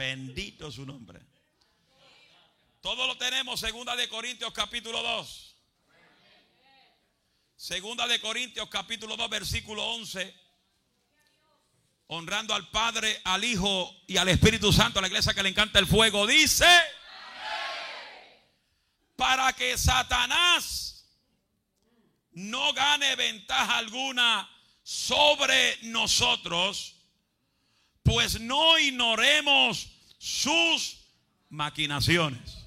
Bendito su nombre. Todo lo tenemos, segunda de Corintios capítulo 2. Segunda de Corintios capítulo 2 versículo 11. Honrando al Padre, al Hijo y al Espíritu Santo, a la iglesia que le encanta el fuego, dice, para que Satanás no gane ventaja alguna sobre nosotros, pues no ignoremos sus maquinaciones.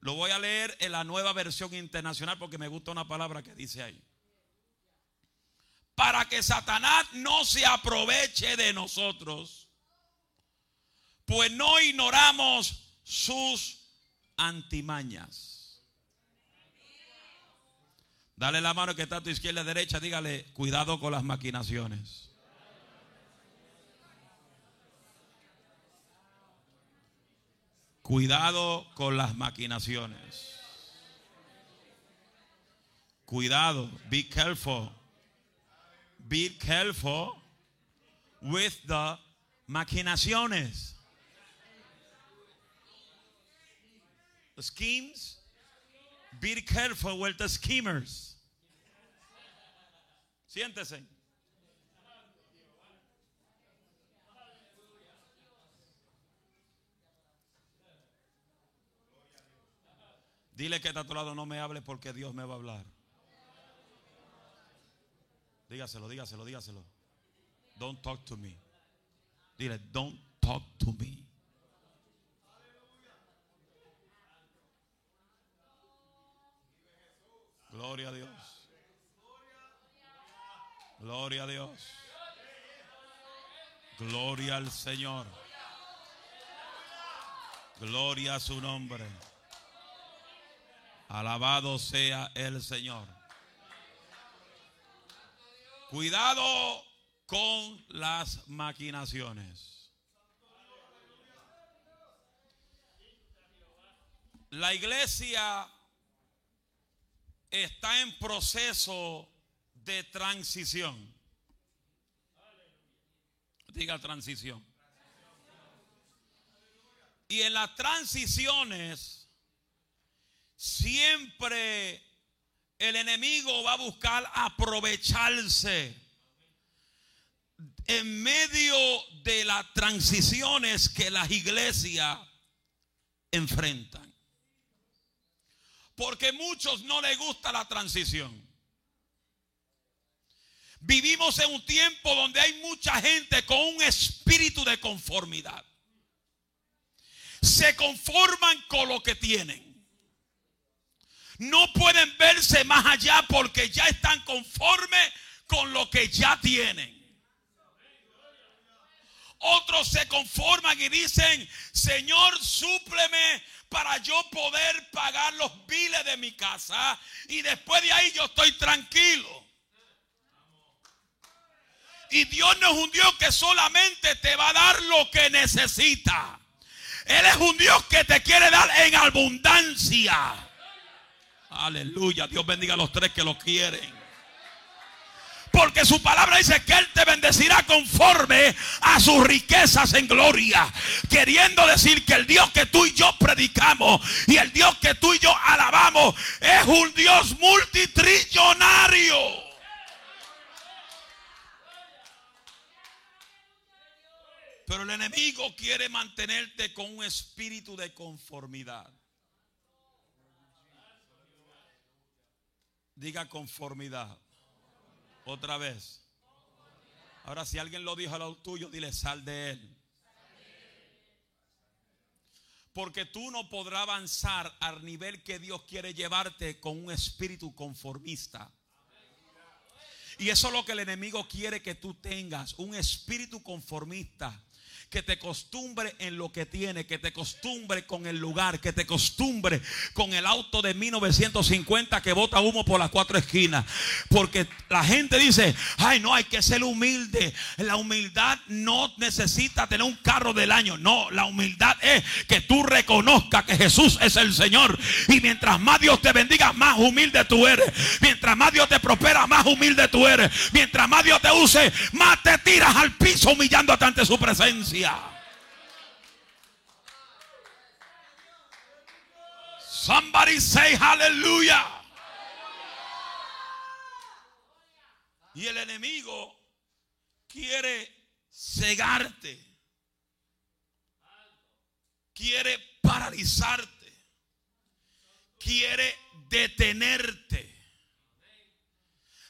Lo voy a leer en la nueva versión internacional porque me gusta una palabra que dice ahí. Para que Satanás no se aproveche de nosotros, pues no ignoramos sus antimañas. Dale la mano que está a tu izquierda y derecha, dígale, cuidado con las maquinaciones. Cuidado con las maquinaciones. Cuidado, be careful. Be careful with the maquinaciones. The schemes. Be careful with the schemers. Siéntese. Dile que está a tu lado, no me hable porque Dios me va a hablar. Dígaselo, dígaselo, dígaselo. Don't talk to me. Dile, don't talk to me. Gloria a Dios. Gloria a Dios. Gloria al Señor. Gloria a su nombre. Alabado sea el Señor. Cuidado con las maquinaciones. La iglesia está en proceso de transición. Diga transición. Y en las transiciones siempre el enemigo va a buscar aprovecharse en medio de las transiciones que las iglesias enfrentan. Porque muchos no les gusta la transición. Vivimos en un tiempo donde hay mucha gente con un espíritu de conformidad. Se conforman con lo que tienen. No pueden verse más allá porque ya están conformes con lo que ya tienen. Otros se conforman y dicen, Señor, súpleme para yo poder pagar los biles de mi casa. Y después de ahí yo estoy tranquilo. Y Dios no es un Dios que solamente te va a dar lo que necesita. Él es un Dios que te quiere dar en abundancia. Aleluya. Dios bendiga a los tres que lo quieren. Porque su palabra dice que Él te bendecirá conforme a sus riquezas en gloria. Queriendo decir que el Dios que tú y yo predicamos y el Dios que tú y yo alabamos es un Dios multitrillonario. Pero el enemigo quiere mantenerte con un espíritu de conformidad. Diga conformidad. Otra vez. Ahora si alguien lo dijo a lo tuyo, dile sal de él. Porque tú no podrás avanzar al nivel que Dios quiere llevarte con un espíritu conformista. Y eso es lo que el enemigo quiere que tú tengas, un espíritu conformista que te costumbre en lo que tiene, que te costumbre con el lugar, que te costumbre con el auto de 1950 que bota humo por las cuatro esquinas. Porque la gente dice, ay no, hay que ser humilde. La humildad no necesita tener un carro del año. No, la humildad es que tú reconozcas que Jesús es el Señor. Y mientras más Dios te bendiga, más humilde tú eres. Mientras más Dios te prospera, más humilde tú eres. Mientras más Dios te use, más te tiras al piso humillándote ante su presencia. Somebody say aleluya. Y el enemigo quiere cegarte. Quiere paralizarte. Quiere detenerte.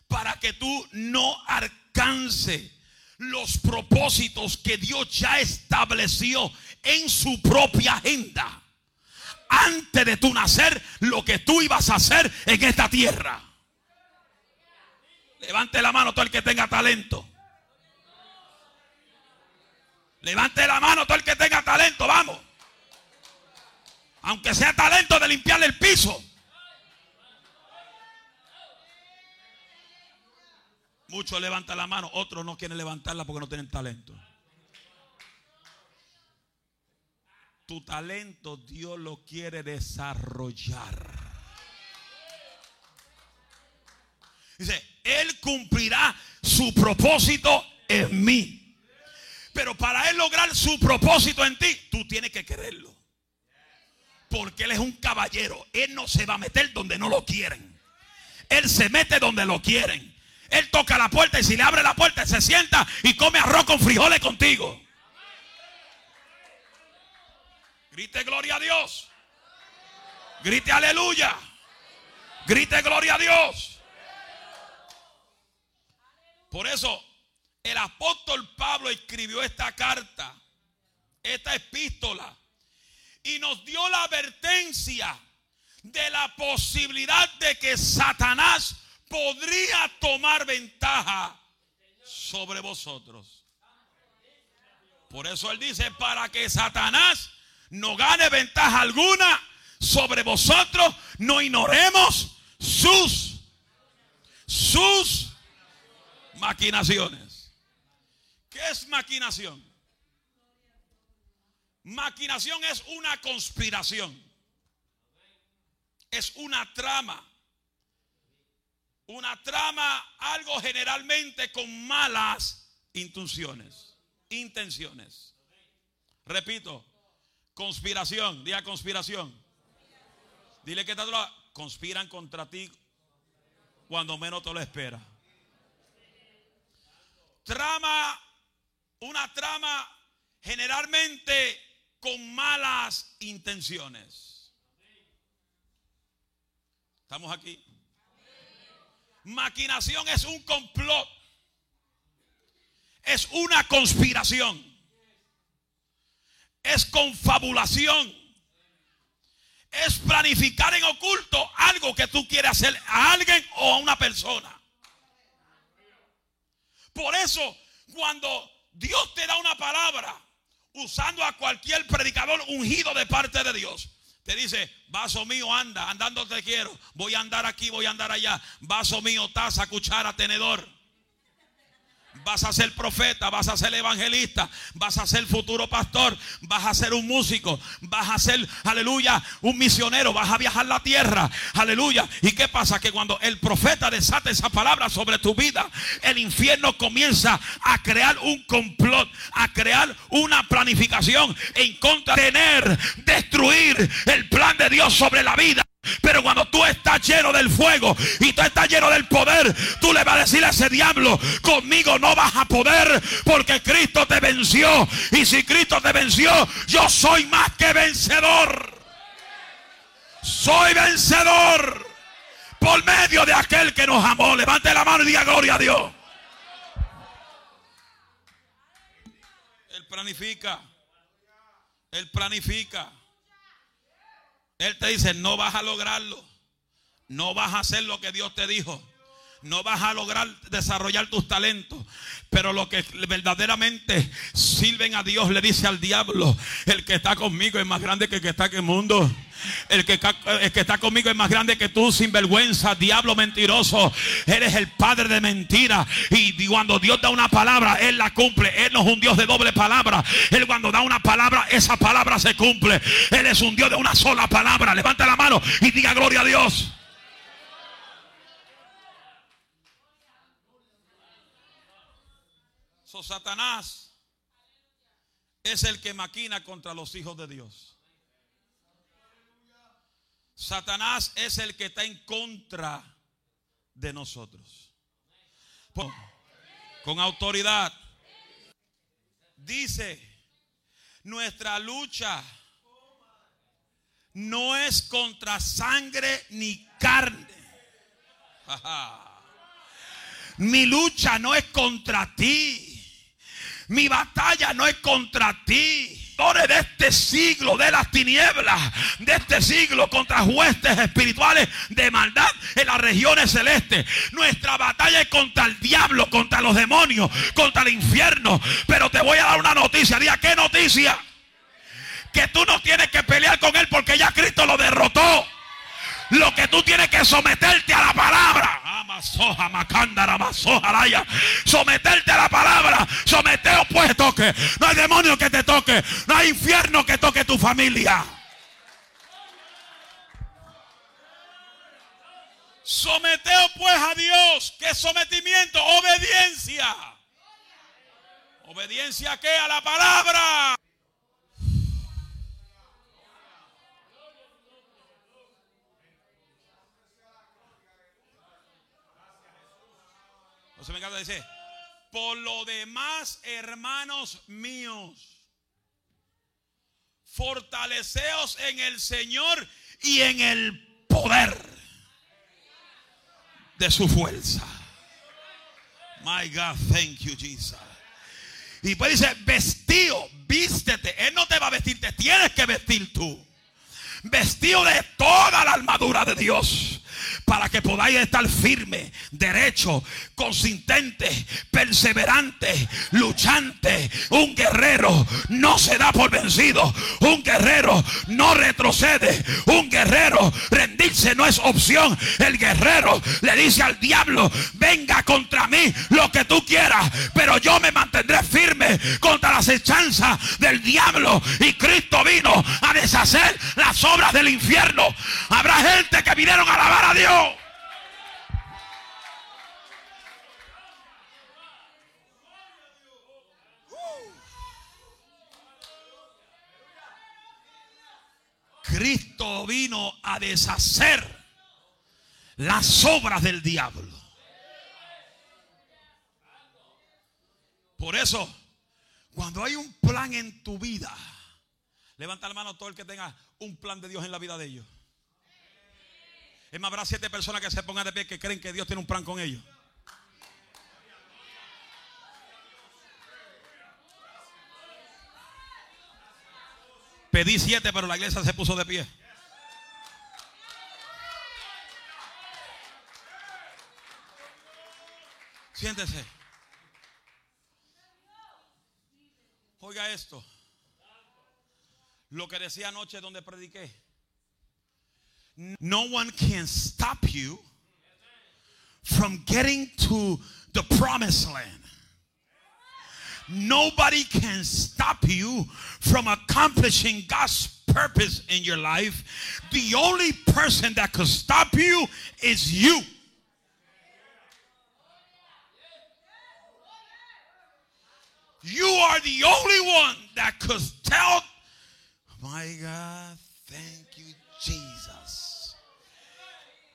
Para que tú no alcances los propósitos que Dios ya estableció en su propia agenda. Antes de tu nacer, lo que tú ibas a hacer en esta tierra. Levante la mano todo el que tenga talento. Levante la mano todo el que tenga talento, vamos. Aunque sea talento de limpiarle el piso. Muchos levantan la mano, otros no quieren levantarla porque no tienen talento. Tu talento Dios lo quiere desarrollar. Dice, Él cumplirá su propósito en mí. Pero para Él lograr su propósito en ti, tú tienes que quererlo. Porque Él es un caballero. Él no se va a meter donde no lo quieren. Él se mete donde lo quieren. Él toca la puerta y si le abre la puerta se sienta y come arroz con frijoles contigo. Grite gloria a Dios. Grite aleluya. Grite gloria a Dios. Por eso el apóstol Pablo escribió esta carta, esta epístola, y nos dio la advertencia de la posibilidad de que Satanás podría tomar ventaja sobre vosotros. Por eso él dice, para que Satanás no gane ventaja alguna sobre vosotros, no ignoremos sus, sus maquinaciones. ¿Qué es maquinación? Maquinación es una conspiración. Es una trama una trama, algo generalmente con malas intenciones. Intenciones. Repito, conspiración, diga conspiración. Dile que te conspiran contra ti cuando menos te lo espera. Trama, una trama generalmente con malas intenciones. ¿Estamos aquí? Maquinación es un complot. Es una conspiración. Es confabulación. Es planificar en oculto algo que tú quieres hacer a alguien o a una persona. Por eso, cuando Dios te da una palabra, usando a cualquier predicador ungido de parte de Dios, te dice, vaso mío, anda, andando te quiero. Voy a andar aquí, voy a andar allá. Vaso mío, taza, cuchara, tenedor. Vas a ser profeta, vas a ser evangelista, vas a ser futuro pastor, vas a ser un músico, vas a ser, aleluya, un misionero, vas a viajar la tierra, aleluya. ¿Y qué pasa? Que cuando el profeta desata esa palabra sobre tu vida, el infierno comienza a crear un complot, a crear una planificación en contra de tener, destruir el plan de Dios sobre la vida. Pero cuando tú estás lleno del fuego y tú estás lleno del poder, tú le vas a decir a ese diablo, conmigo no vas a poder porque Cristo te venció. Y si Cristo te venció, yo soy más que vencedor. Soy vencedor por medio de aquel que nos amó. Levante la mano y diga gloria a Dios. Él planifica. Él planifica. Él te dice, no vas a lograrlo. No vas a hacer lo que Dios te dijo. No vas a lograr desarrollar tus talentos. Pero lo que verdaderamente sirven a Dios le dice al diablo, el que está conmigo es más grande que el que está en el mundo. El que, que está conmigo es más grande que tú, sin vergüenza, diablo mentiroso. Eres el padre de mentira. Y cuando Dios da una palabra, Él la cumple. Él no es un Dios de doble palabra. Él cuando da una palabra, esa palabra se cumple. Él es un Dios de una sola palabra. Levanta la mano y diga gloria a Dios. Satanás es el que maquina contra los hijos de Dios. Satanás es el que está en contra de nosotros. Con autoridad. Dice, nuestra lucha no es contra sangre ni carne. Mi lucha no es contra ti. Mi batalla no es contra ti de este siglo, de las tinieblas, de este siglo contra huestes espirituales de maldad en las regiones celestes. Nuestra batalla es contra el diablo, contra los demonios, contra el infierno. Pero te voy a dar una noticia. Día, ¿qué noticia? Que tú no tienes que pelear con él porque ya Cristo lo derrotó. Lo que tú tienes que someterte a la palabra. Someterte a la palabra. Someteos pues toque. No hay demonio que te toque. No hay infierno que toque tu familia. Someteos pues a Dios. ¿Qué sometimiento? Obediencia. ¿Obediencia a qué? A la palabra. Se me encanta, dice, por lo demás, hermanos míos, fortaleceos en el Señor y en el poder de su fuerza. My God, thank you, Jesus. Y pues dice, vestido, vístete. Él no te va a vestir, te tienes que vestir tú. Vestido de toda la armadura de Dios para que podáis estar firme, derecho, consistente, perseverante, luchante. Un guerrero no se da por vencido. Un guerrero no retrocede. Un guerrero rendirse no es opción. El guerrero le dice al diablo, venga contra mí lo que tú quieras, pero yo me mantendré firme contra las hechanzas del diablo. Y Cristo vino a deshacer las obras del infierno. Habrá gente que vinieron a alabar a Dios Cristo vino a deshacer las obras del diablo. Por eso, cuando hay un plan en tu vida, levanta la mano todo el que tenga un plan de Dios en la vida de ellos. Es más, habrá siete personas que se pongan de pie que creen que Dios tiene un plan con ellos. Pedí siete, pero la iglesia se puso de pie. Siéntese. Oiga esto. Lo que decía anoche donde prediqué. No one can stop you from getting to the promised land. Nobody can stop you from accomplishing God's purpose in your life. The only person that could stop you is you. You are the only one that could tell, my God, thank you, Jesus.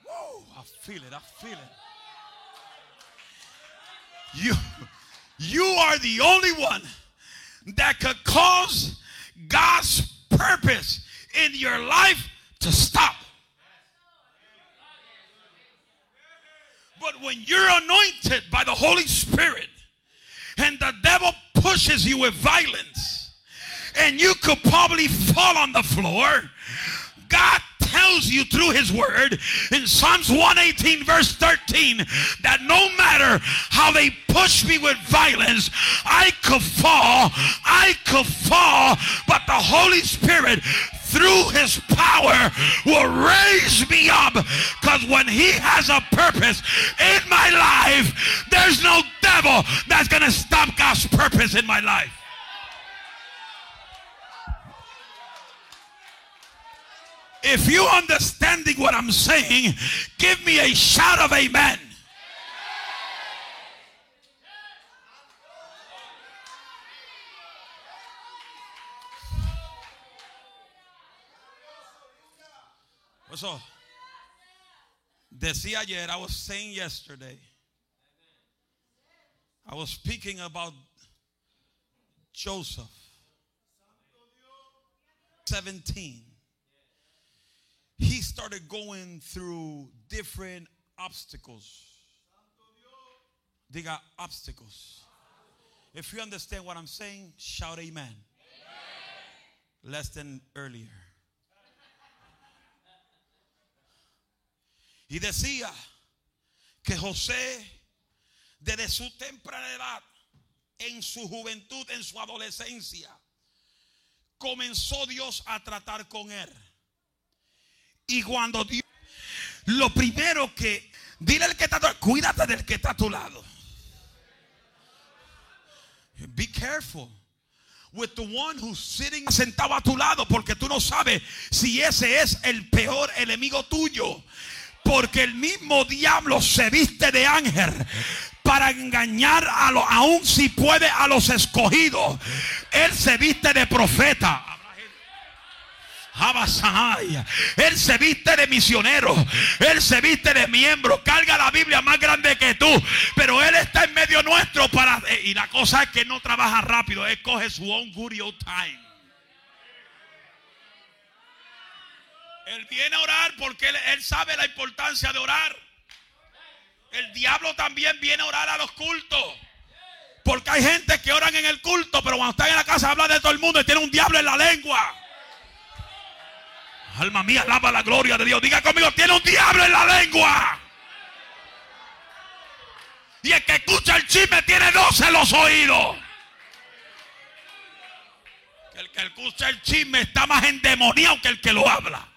Whoa, I feel it, I feel it. You you are the only one that could cause God's purpose in your life to stop. But when you're anointed by the Holy Spirit and the devil pushes you with violence and you could probably fall on the floor, God tells you through his word in Psalms 118 verse 13 that no matter how they push me with violence, I could fall, I could fall, but the Holy Spirit through his power will raise me up because when he has a purpose in my life, there's no devil that's going to stop God's purpose in my life. If you understanding what I'm saying, give me a shout of amen. Eso. Decía ayer, I was saying yesterday, I was speaking about Joseph. 17. He started going through different obstacles. Diga obstacles. If you understand what I'm saying, shout amen. amen. Less than earlier. Y decía que José, desde su temprana edad, en su juventud, en su adolescencia, comenzó Dios a tratar con él. Y cuando Dios, lo primero que, dile al que está, cuídate del que está a tu lado. Be careful with the one who's sitting sentado a tu lado porque tú no sabes si ese es el peor enemigo tuyo. Porque el mismo diablo se viste de ángel para engañar a los, aún si puede a los escogidos. Él se viste de profeta. Él se viste de misionero. Él se viste de miembro. Carga la Biblia más grande que tú. Pero Él está en medio nuestro para... Y la cosa es que no trabaja rápido. Él coge su own good time. Él viene a orar porque él, sabe la importancia de orar. El diablo también viene a orar a los cultos. Porque hay gente que oran en el culto, pero cuando están en la casa habla de todo el mundo y tiene un diablo en la lengua. Alma mía, alaba la gloria de Dios. Diga conmigo, tiene un diablo en la lengua. Y el que escucha el chisme tiene dos en los oídos. El que escucha el chisme está más endemoniado que el que lo habla.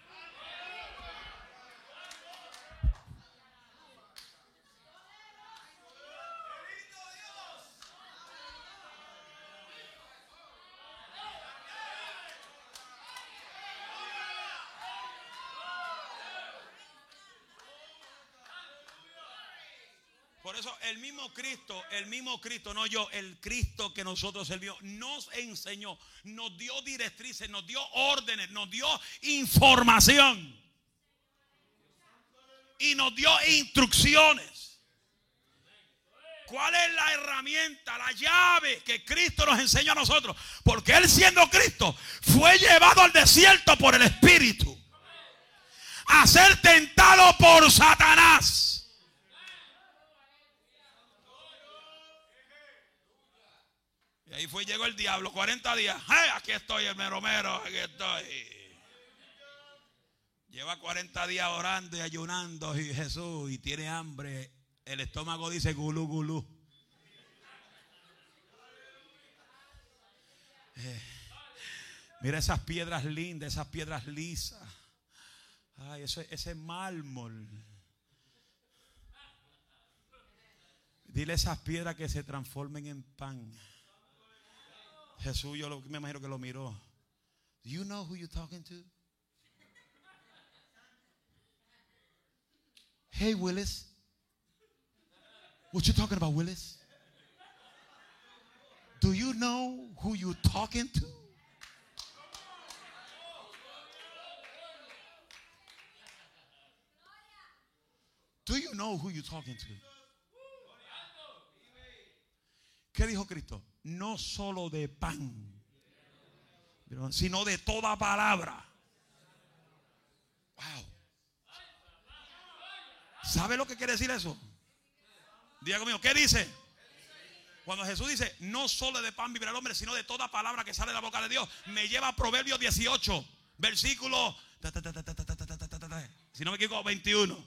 El mismo Cristo, el mismo Cristo, no yo, el Cristo que nosotros servimos, nos enseñó, nos dio directrices, nos dio órdenes, nos dio información. Y nos dio instrucciones. ¿Cuál es la herramienta, la llave que Cristo nos enseñó a nosotros? Porque Él siendo Cristo fue llevado al desierto por el Espíritu. A ser tentado por Satanás. Ahí fue, llegó el diablo, 40 días. Aquí estoy, el meromero, aquí estoy. Lleva 40 días orando y ayunando y Jesús y tiene hambre. El estómago dice gulú, gulú. Eh, mira esas piedras lindas, esas piedras lisas. Ay, ese, ese mármol. Dile esas piedras que se transformen en pan. Jesús, yo lo, me imagino que lo miró. Do you know who you're talking to? Hey, Willis. What you talking about, Willis? Do you know who you're talking to? Do you know who you're talking to? ¿Qué dijo Cristo? No solo de pan, sino de toda palabra. Wow. ¿Sabe lo que quiere decir eso? Diga conmigo, ¿qué dice? Cuando Jesús dice, no solo de pan vivirá el hombre, sino de toda palabra que sale de la boca de Dios, me lleva a Proverbios 18, versículo, si no me equivoco, 21.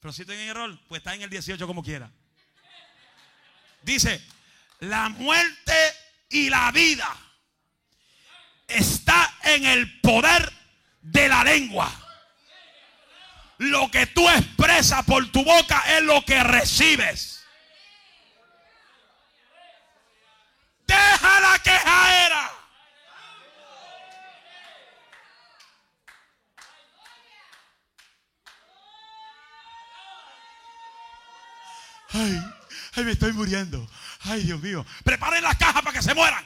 Pero si estoy en error, pues está en el 18 como quiera. Dice, la muerte y la vida está en el poder de la lengua. Lo que tú expresas por tu boca es lo que recibes. Deja la quejaera. Ay, ay, me estoy muriendo. Ay, Dios mío. Preparen las cajas para que se mueran.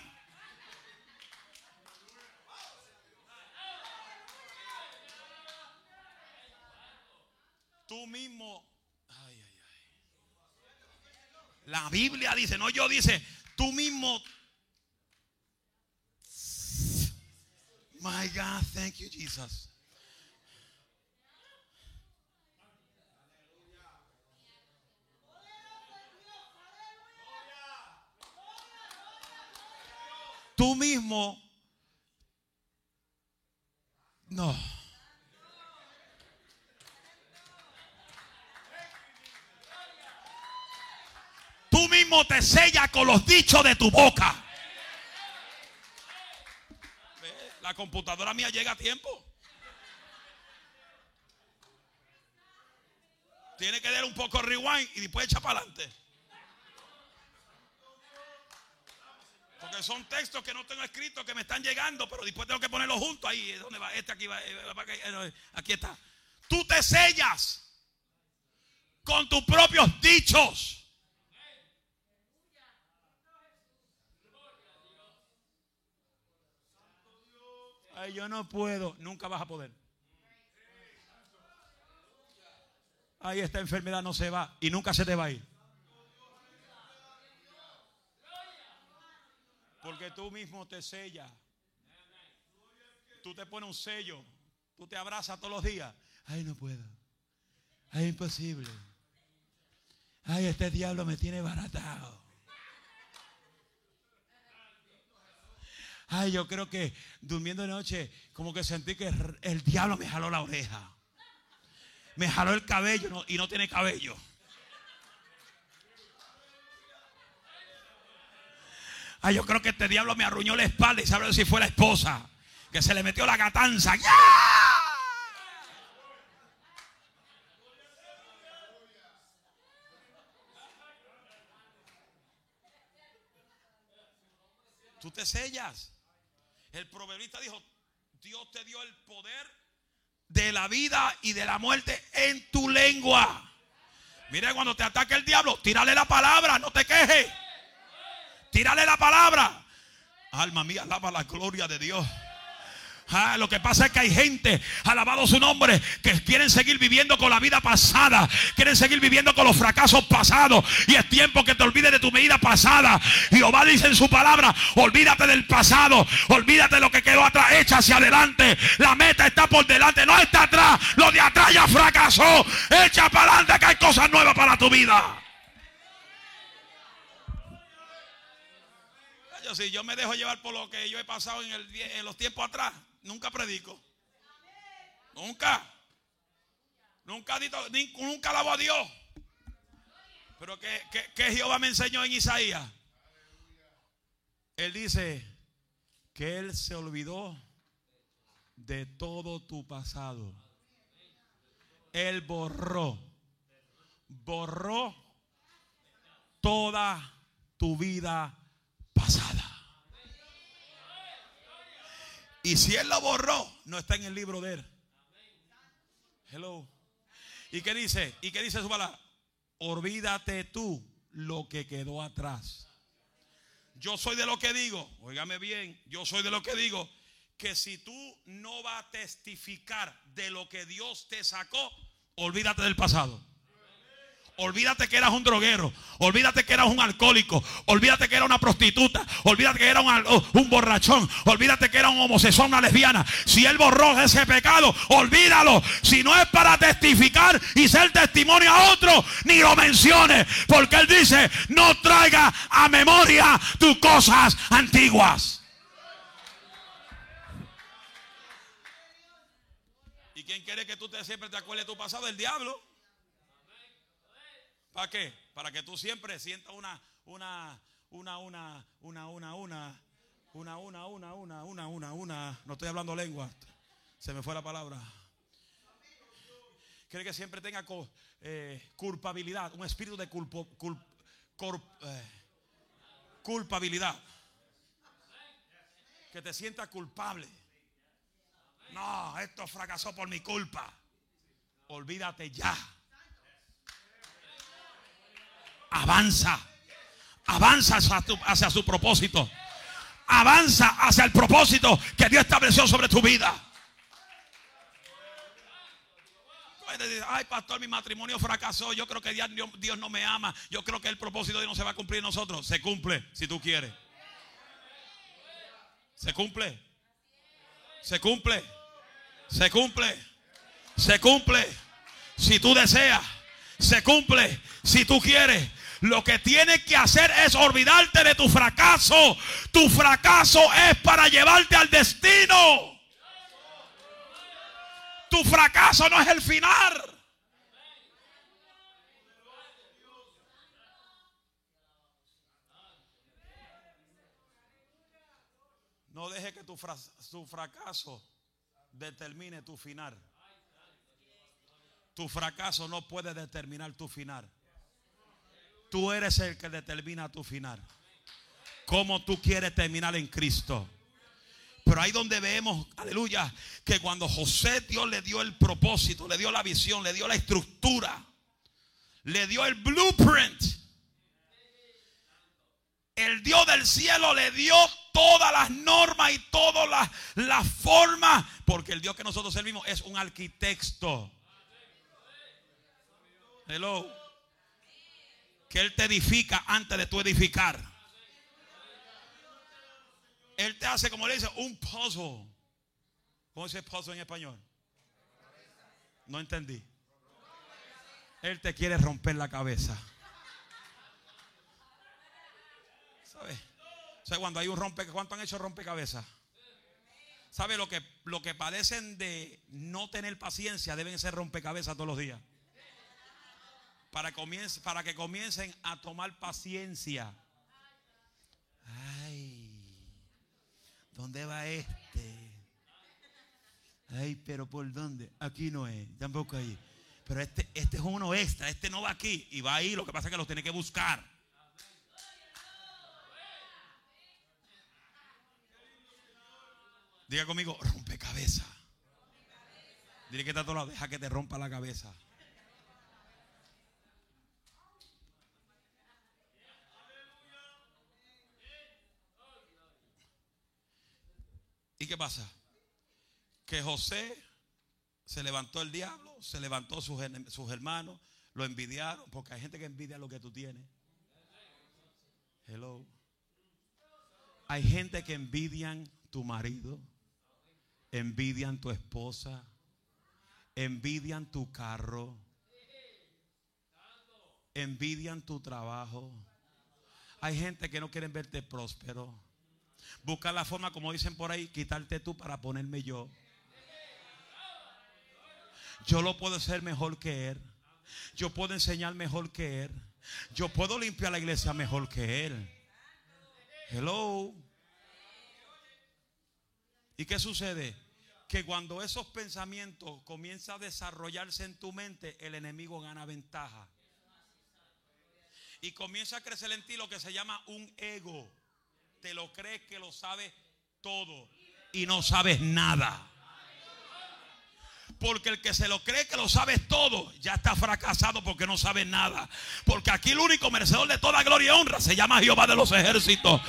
Tú mismo. Ay, ay, ay. La Biblia dice, no yo dice, tú mismo. My God, thank you, Jesus. Tú mismo. No. Tú mismo te sellas con los dichos de tu boca. La computadora mía llega a tiempo. Tiene que dar un poco rewind y después echa para adelante. Porque son textos que no tengo escritos que me están llegando, pero después tengo que ponerlos juntos ahí. ¿Dónde va? Este aquí va. Eh, aquí está. Tú te sellas con tus propios dichos. Ay, yo no puedo. Nunca vas a poder. Ay, esta enfermedad no se va y nunca se te va a ir. Porque tú mismo te sellas. Tú te pones un sello. Tú te abrazas todos los días. Ay, no puedo. Ay, imposible. Ay, este diablo me tiene baratado. Ay, yo creo que durmiendo de noche, como que sentí que el diablo me jaló la oreja. Me jaló el cabello y no tiene cabello. Ay, yo creo que este diablo me arruñó la espalda y sabe si fue la esposa. Que se le metió la gatanza. Tú te sellas. El proverbista dijo, Dios te dio el poder de la vida y de la muerte en tu lengua. Mira, cuando te ataque el diablo, tírale la palabra, no te quejes. Tírale la palabra. Alma mía, alaba la gloria de Dios. Ah, lo que pasa es que hay gente, alabado su nombre, que quieren seguir viviendo con la vida pasada, quieren seguir viviendo con los fracasos pasados. Y es tiempo que te olvides de tu vida pasada. Jehová dice en su palabra: olvídate del pasado, olvídate de lo que quedó atrás, echa hacia adelante. La meta está por delante, no está atrás. Lo de atrás ya fracasó. Echa para adelante que hay cosas nuevas para tu vida. Si yo me dejo llevar por lo que yo he pasado en, en los tiempos atrás, Nunca predico. Nunca. Nunca, nunca alabo a Dios. Pero que, que, Jehová me enseñó en Isaías. Él dice que Él se olvidó de todo tu pasado. Él borró, borró toda tu vida pasada. Y si él lo borró, no está en el libro de él. Hello. ¿Y qué dice? ¿Y qué dice su palabra? Olvídate tú lo que quedó atrás. Yo soy de lo que digo, óigame bien, yo soy de lo que digo, que si tú no vas a testificar de lo que Dios te sacó, olvídate del pasado. Olvídate que eras un droguero. Olvídate que eras un alcohólico. Olvídate que era una prostituta. Olvídate que era un, borrachón. Olvídate que era un homosexual, una lesbiana. Si él borró ese pecado, olvídalo. Si no es para testificar y ser testimonio a otro, ni lo menciones. Porque él dice, no traiga a memoria tus cosas antiguas. ¿Y quién quiere que tú te, siempre te acuerdes de tu pasado? El diablo. ¿Para qué? Para que tú siempre sientas una, una, una, una, una, una, una, una, una, una, una, una, una, una. No estoy hablando lengua. Se me fue la palabra. Quiere que siempre tenga culpabilidad, un espíritu de culpo, culpabilidad. Que te sientas culpable. No, esto fracasó por mi culpa. Olvídate ya avanza. Avanza hacia, su propósito. Avanza hacia el propósito que Dios estableció sobre tu vida. ay, pastor, mi matrimonio fracasó. Yo creo que Dios, Dios no me ama. Yo creo que el propósito de Dios no se va a cumplir nosotros. Se cumple si tú quieres. Se cumple. Se cumple. Se cumple. Se cumple. Si tú deseas. Se cumple. Si tú quieres. Lo que tienes que hacer es olvidarte de tu fracaso. Tu fracaso es para llevarte al destino. Tu fracaso no es el final. No deje que tu, fracaso determine tu final. Tu fracaso no puede determinar tu final. Tú eres el que determina tu final. Cómo tú quieres terminar en Cristo. Pero ahí donde vemos, aleluya, que cuando José Dios le dio el propósito, le dio la visión, le dio la estructura, le dio el blueprint. El Dios del cielo le dio todas las normas y todas las, las formas, porque el Dios que nosotros servimos es un arquitecto. Hello. Que Él te edifica antes de tu edificar. Él te hace, como le dice, un puzzle. ¿Cómo dice puzzle en español? No entendí. Él te quiere romper la cabeza. ¿Sabes? O cuando hay un rompe, ¿cuánto han hecho rompecabezas? ¿Sabe lo que, lo que padecen de no tener paciencia deben ser rompecabezas todos los días? Para, para que comiencen a tomar paciencia. Ay. ¿Dónde va este? Ay, pero ¿por dónde? Aquí no es, tampoco ahí. Pero este, este es uno extra, este no va aquí y va ahí, lo que pasa es que lo tiene que buscar. Diga conmigo, rompe cabeza. Dile que está todo lado, deja que te rompa la cabeza. ¿Y qué pasa? Que José se levantó el diablo, se levantó sus, hermanos, lo envidiaron, porque hay gente que envidia lo que tú tienes. Hello. Hay gente que envidian tu marido, envidian tu esposa, envidian tu carro, envidian tu trabajo. Hay gente que no quiere verte próspero. Busca la forma, como dicen por ahí, quitarte tú para ponerme yo. Yo lo puedo hacer mejor que él. Yo puedo enseñar mejor que él. Yo puedo limpiar la iglesia mejor que él. Hello. ¿Y qué sucede? Que cuando esos pensamientos comienzan a desarrollarse en tu mente, el enemigo gana ventaja. Y comienza a crecer en ti lo que se llama un ego te lo crees que lo sabes todo y no sabes nada. Porque el que se lo cree que lo sabes todo ya está fracasado porque no sabe nada. Porque aquí el único merecedor de toda gloria y honra se llama Jehová de los ejércitos.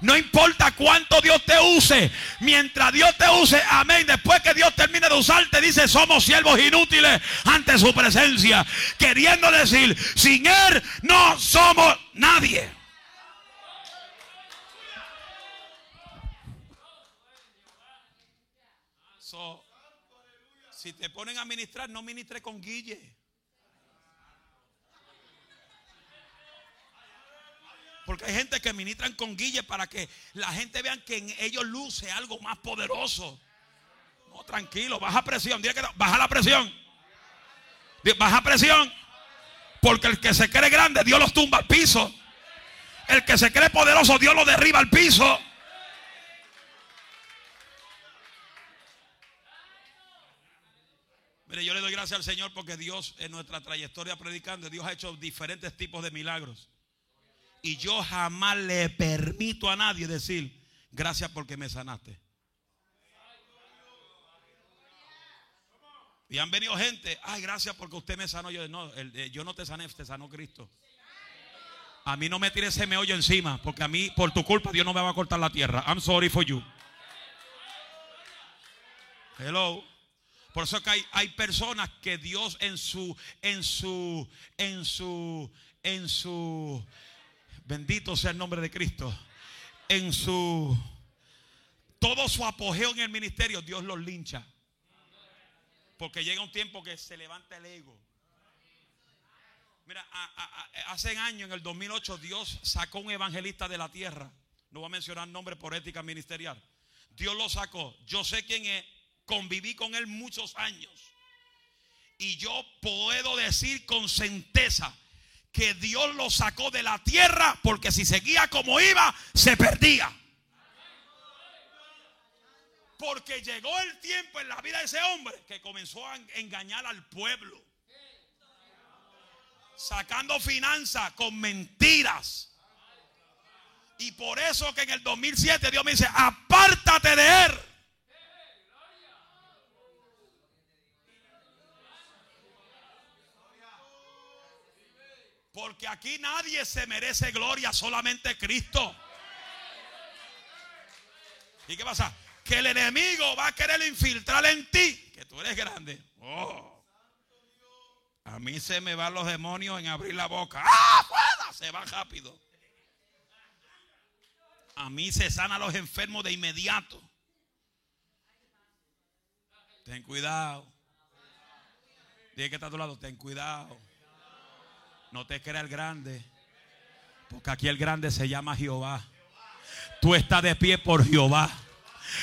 No importa cuánto Dios te use, mientras Dios te use, amén. Después que Dios termine de usarte, dice, somos siervos inútiles ante su presencia. Queriendo decir, sin Él no somos nadie. Si te ponen a ministrar, no ministre con Guille. Porque hay gente que ministran con Guille para que la gente vean que en ellos luce algo más poderoso. No, tranquilo, baja presión. baja la presión. Baja presión. Porque el que se cree grande, Dios los tumba al piso. El que se cree poderoso, Dios lo derriba al piso. Mire, yo le doy gracias al Señor porque Dios en nuestra trayectoria predicando, Dios ha hecho diferentes tipos de milagros. Y yo jamás le permito a nadie decir, gracias porque me sanaste. Y han venido gente, ay, gracias porque usted me sanó. Yo no, eh, yo no te sané, te sanó Cristo. A mí no me tires ese meollo encima, porque a mí, por tu culpa, Dios no me va a cortar la tierra. I'm sorry for you. Hello. Por eso que hay, hay personas que Dios en su, en su, en su, en su, bendito sea el nombre de Cristo, en su, todo su apogeo en el ministerio, Dios los lincha. Porque llega un tiempo que se levanta el ego. Mira, hace años, en el 2008, Dios sacó un evangelista de la tierra. No voy a mencionar nombre por ética ministerial. Dios lo sacó. Yo sé quién es. Conviví con él muchos años. Y yo puedo decir con certeza que Dios lo sacó de la tierra porque si seguía como iba, se perdía. Porque llegó el tiempo en la vida de ese hombre que comenzó a engañar al pueblo. Sacando finanzas con mentiras. Y por eso que en el 2007 Dios me dice, apártate de él. Porque aquí nadie se merece gloria, solamente Cristo. ¿Y qué pasa? que el enemigo va a querer infiltrar en ti, que tú eres grande. Oh. A mí se me van los demonios en abrir la boca. ¡Ah, fuera! Se va rápido. A mí se sana los enfermos de inmediato. Ten cuidado. Dije que está a tu lado, ten cuidado. No te creas el grande. Porque aquí el grande se llama Jehová. Tú estás de pie por Jehová.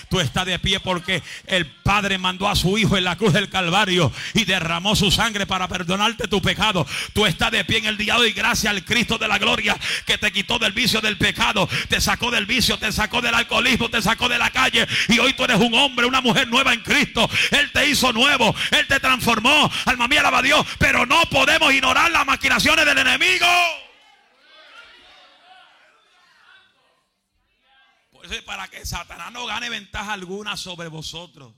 Tú estás de pie porque el Padre mandó a su Hijo en la cruz del Calvario y derramó su sangre para perdonarte tu pecado. Tú estás de pie en el día de hoy gracias al Cristo de la gloria que te quitó del vicio del pecado, te sacó del vicio, te sacó del alcoholismo, te sacó de la calle y hoy tú eres un hombre, una mujer nueva en Cristo. Él te hizo nuevo, Él te transformó. Alma mía, alaba Dios, pero no podemos ignorar las maquinaciones del enemigo. Para que Satanás no gane ventaja alguna sobre vosotros.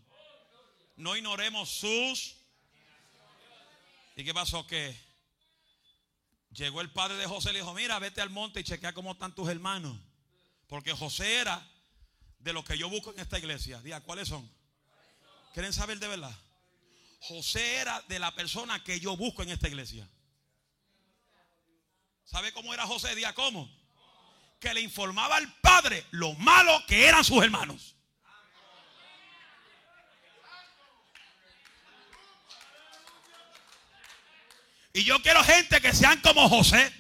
No ignoremos sus. ¿Y qué pasó? Que llegó el padre de José y le dijo, mira, vete al monte y chequea cómo están tus hermanos. Porque José era de los que yo busco en esta iglesia. Diga, ¿cuáles son? ¿Quieren saber de verdad? José era de la persona que yo busco en esta iglesia. ¿Sabe cómo era José? Diga, ¿cómo? Que le informaba al padre lo malo que eran sus hermanos. Y yo quiero gente que sean como José.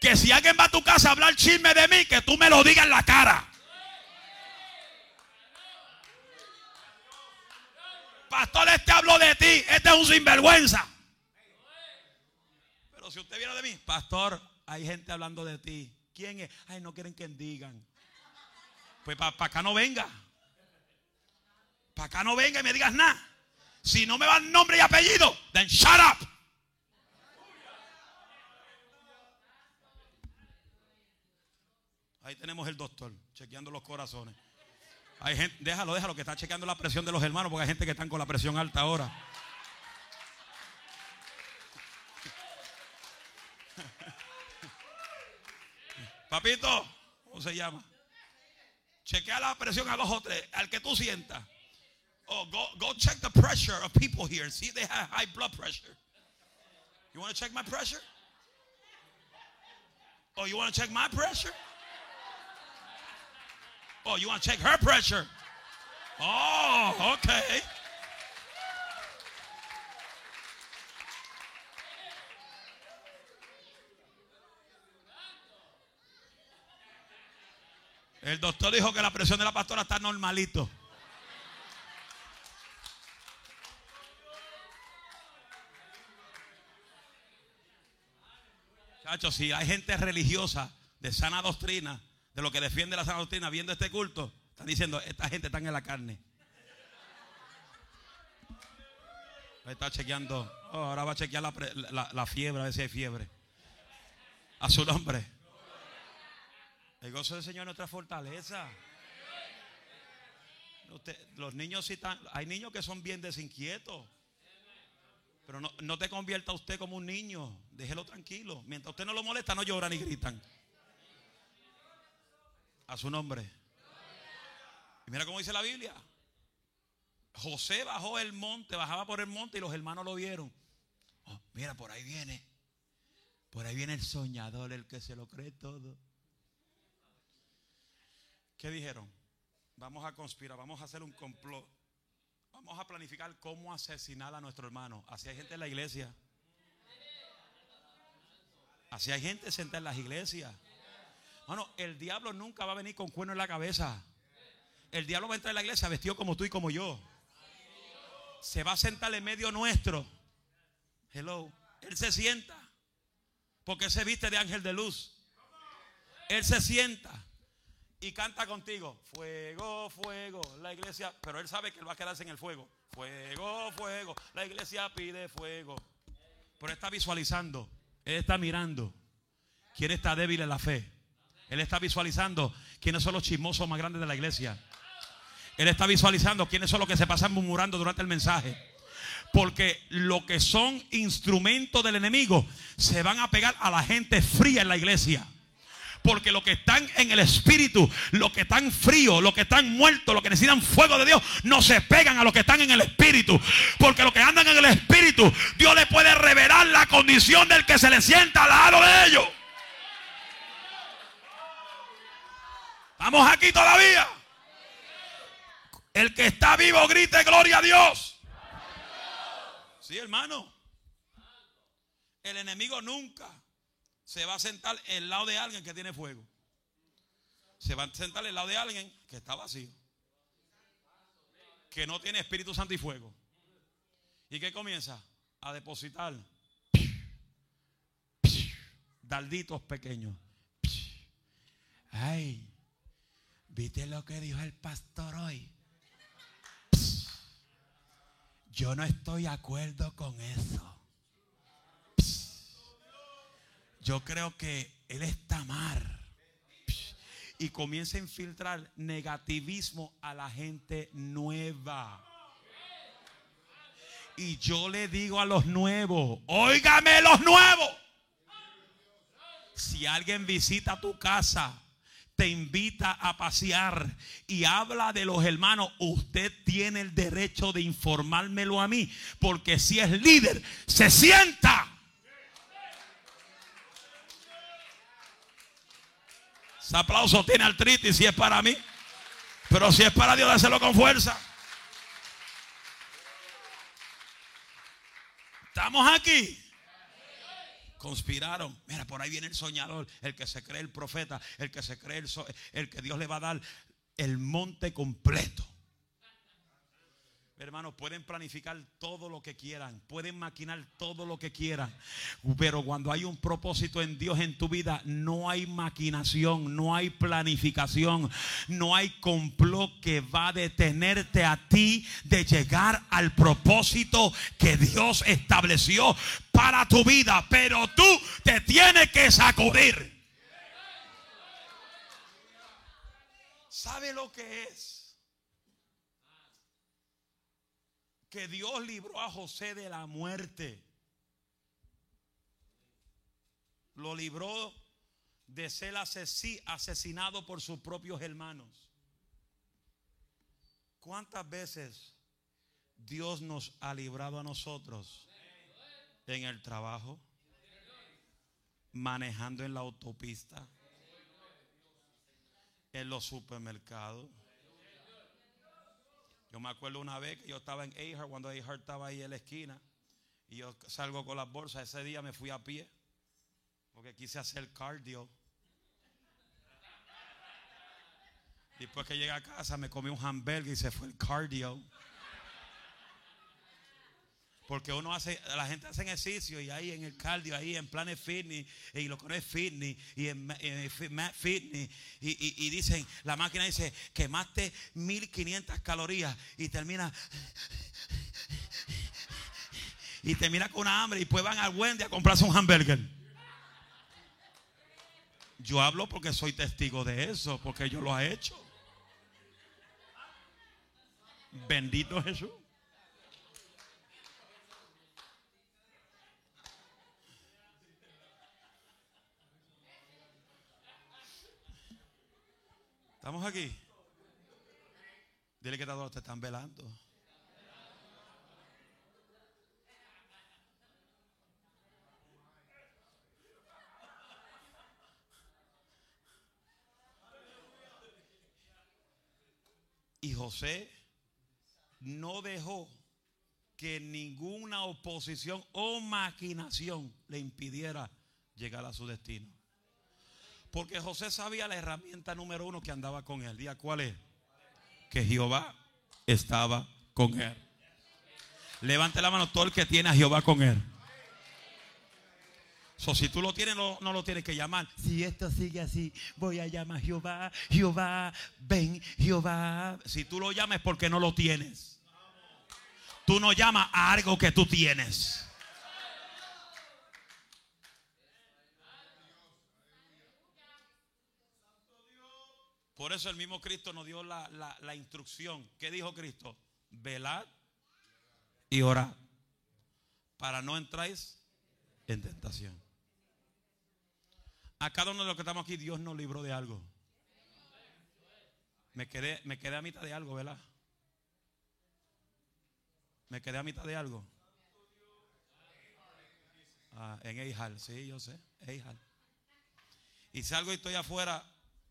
Que si alguien va a tu casa a hablar chisme de mí, que tú me lo digas en la cara. Pastor, este habló de ti. Este es un sinvergüenza. Pero si usted viene de mí, pastor, hay gente hablando de ti. ¿Quién es? Ay, no quieren que digan. Pues para acá no venga. Para acá no venga y me digas nada. Si no me van nombre y apellido, then shut up. Ahí tenemos el doctor chequeando los corazones. Hay gente, déjalo, déjalo que está chequeando la presión de los hermanos porque hay gente que están con la presión alta ahora. Papito, ¿cómo se llama? Chequea la presión al que tú sientas. Oh, go, go check the pressure of people here. See, if they have high blood pressure. You want to check my pressure? Oh, you want to check my pressure? Oh, you want to check her pressure? Oh, okay. El doctor dijo que la presión de la pastora está normalito. Chacho, si hay gente religiosa de sana doctrina, de lo que defiende la sana doctrina, viendo este culto, están diciendo, esta gente está en la carne. Está chequeando, oh, ahora va a chequear la, la fiebre, a ver si hay fiebre. A su nombre. El gozo del Señor es nuestra fortaleza. los niños sí están, hay niños que son bien desinquietos. Pero no, no te convierta usted como un niño. Déjelo tranquilo. Mientras usted no lo molesta, no lloran ni gritan. A su nombre. Y mira cómo dice la Biblia. José bajó el monte, bajaba por el monte y los hermanos lo vieron. Oh, mira, por ahí viene. Por ahí viene el soñador, el que se lo cree todo. ¿Qué dijeron? Vamos a conspirar, vamos a hacer un complot. Vamos a planificar cómo asesinar a nuestro hermano. Así hay gente en la iglesia. Así hay gente sentada en las iglesias. Bueno, el diablo nunca va a venir con cuerno en la cabeza. El diablo va a entrar en la iglesia vestido como tú y como yo. Se va a sentar en medio nuestro. Hello. Él se sienta. Porque se viste de ángel de luz. Él se sienta y canta contigo. Fuego, fuego. La iglesia. Pero él sabe que él va a quedarse en el fuego. Fuego, fuego. La iglesia pide fuego. Pero está visualizando. Él está mirando. ¿Quién está débil en la fe? Él está visualizando quiénes son los chismosos más grandes de la iglesia. Él está visualizando quiénes son los que se pasan murmurando durante el mensaje. Porque lo que son instrumentos del enemigo se van a pegar a la gente fría en la iglesia. Porque los que están en el espíritu, los que están fríos, los que están muertos, los que necesitan fuego de Dios, no se pegan a los que están en el espíritu. Porque los que andan en el espíritu, Dios le puede revelar la condición del que se le sienta al lado de ellos. Vamos aquí todavía. El que está vivo grite gloria a Dios. Sí, hermano. El enemigo nunca se va a sentar el lado de alguien que tiene fuego. Se va a sentar el lado de alguien que está vacío. Que no tiene Espíritu Santo y fuego. ¿Y qué comienza? A depositar dalditos pequeños. Ay, ¿viste lo que dijo el pastor hoy? Yo no estoy de acuerdo con eso. Yo creo que él está mal. Y comienza a infiltrar negativismo a la gente nueva. Y yo le digo a los nuevos, óigame los nuevos. Si alguien visita tu casa, te invita a pasear y habla de los hermanos, usted tiene el derecho de informármelo a mí, porque si es líder, se sienta Ese aplauso tiene artritis si es para mí. Pero si es para Dios, dáselo con fuerza. Estamos aquí. Conspiraron. Mira, por ahí viene el soñador, el que se cree el profeta, el que se cree el, el que Dios le va a dar el monte completo. Hermanos, pueden planificar todo lo que quieran, pueden maquinar todo lo que quieran, pero cuando hay un propósito en Dios en tu vida, no hay maquinación, no hay planificación, no hay complot que va a detenerte a ti de llegar al propósito que Dios estableció para tu vida, pero tú te tienes que sacudir. ¿Sabe lo que es? Que Dios libró a José de la muerte. Lo libró de ser asesinado por sus propios hermanos. ¿Cuántas veces Dios nos ha librado a nosotros en el trabajo, manejando en la autopista, en los supermercados? Yo me acuerdo una vez que yo estaba en Ahart, cuando Ahart estaba ahí en la esquina, y yo salgo con las bolsas. Ese día me fui a pie, porque quise hacer cardio. Después que llegué a casa, me comí un hamburger y se fue el cardio. Porque uno hace, la gente hace ejercicio y ahí en el cardio, ahí en planes fitness, y lo que no es fitness, y en, fitness, y, dicen, la máquina dice, quemaste 1500 calorías y termina, y termina con una hambre y después van al Wendy a comprarse un hamburger. Yo hablo porque soy testigo de eso, porque yo lo he hecho. Bendito Jesús. ¿Estamos aquí? Dile que te están velando. Y José no dejó que ninguna oposición o maquinación le impidiera llegar a su destino. Porque José sabía la herramienta número uno que andaba con él. ¿Día cuál es? Que Jehová estaba con él. Levante la mano todo el que tiene a Jehová con él. So, si tú lo tienes, no, no, lo tienes que llamar. Si esto sigue así, voy a llamar a Jehová, Jehová, ven, Jehová. Si tú lo llamas porque no lo tienes. Tú no llamas a algo que tú tienes. Por eso el mismo Cristo nos dio la, la, la instrucción. ¿Qué dijo Cristo? Velad y orad para no entráis en tentación. A cada uno de los que estamos aquí, Dios nos libró de algo. Me quedé, me quedé a mitad de algo, ¿verdad? Me quedé a mitad de algo. Ah, en Eijal, sí, yo sé, Eijal. Y salgo y estoy afuera,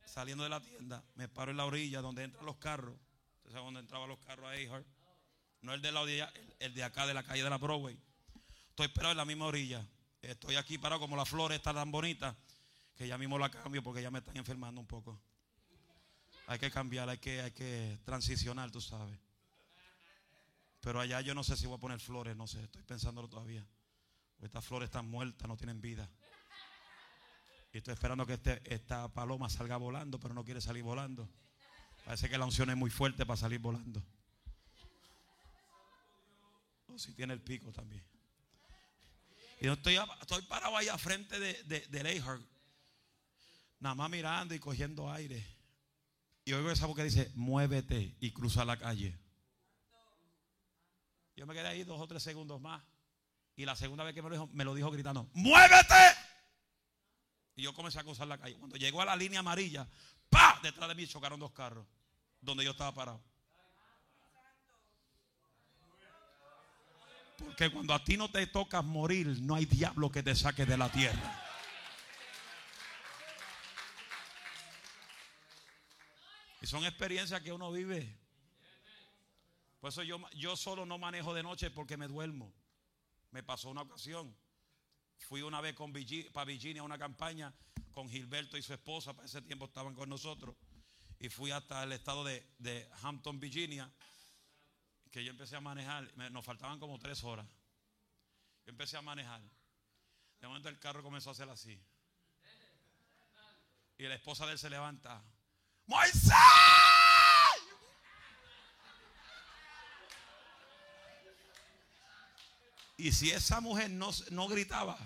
saliendo de la tienda, me paro en la orilla donde entran los carros. ¿Usted sabe dónde entraban los carros a Eijal? No el de la orilla, el de acá de la calle de la Broadway. Estoy parado en la misma orilla. Estoy aquí parado como las flores están tan bonitas que ya mismo la cambio porque ya me están enfermando un poco. Hay que cambiar, hay que, hay que transicionar, tú sabes. Pero allá yo no sé si voy a poner flores, no sé, estoy pensándolo todavía. Estas flores están muertas, no tienen vida. Y estoy esperando que este, esta paloma salga volando, pero no quiere salir volando. Parece que la unción es muy fuerte para salir volando. O si tiene el pico también. Y yo estoy, parado allá frente de, de, de nada más mirando y cogiendo aire. Y oigo esa voz que dice, muévete y cruza la calle. Yo me quedé ahí dos o tres segundos más. Y la segunda vez que me lo dijo, me lo dijo gritando, muévete. Y yo comencé a cruzar la calle. Cuando llegó a la línea amarilla, ¡pa! Detrás de mí chocaron dos carros donde yo estaba parado. Porque cuando a ti no te tocas morir, no hay diablo que te saque de la tierra. Y son experiencias que uno vive. Por eso yo, yo solo no manejo de noche porque me duermo. Me pasó una ocasión. Fui una vez con para Virginia a una campaña con Gilberto y su esposa. Para ese tiempo estaban con nosotros. Y fui hasta el estado de, de Hampton, Virginia. Que yo empecé a manejar. nos faltaban como tres horas. Yo empecé a manejar. De momento el carro comenzó a hacer así. Y la esposa de él se levanta. Moisés. Y si esa mujer no, no gritaba,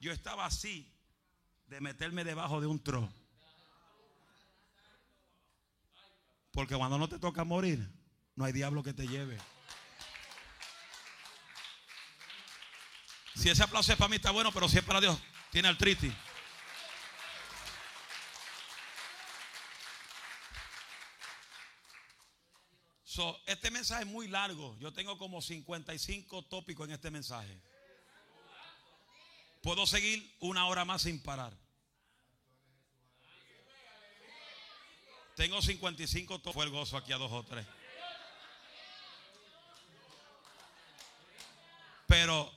yo estaba así de meterme debajo de un tro. Porque cuando no te toca morir, no hay diablo que te lleve. Si ese aplauso es para mí, está bueno, pero si es para Dios, tiene artritis. Este mensaje es muy largo. Yo tengo como 55 tópicos en este mensaje. Puedo seguir una hora más sin parar. Tengo 55 tópicos. Fue el gozo aquí a dos o tres. Pero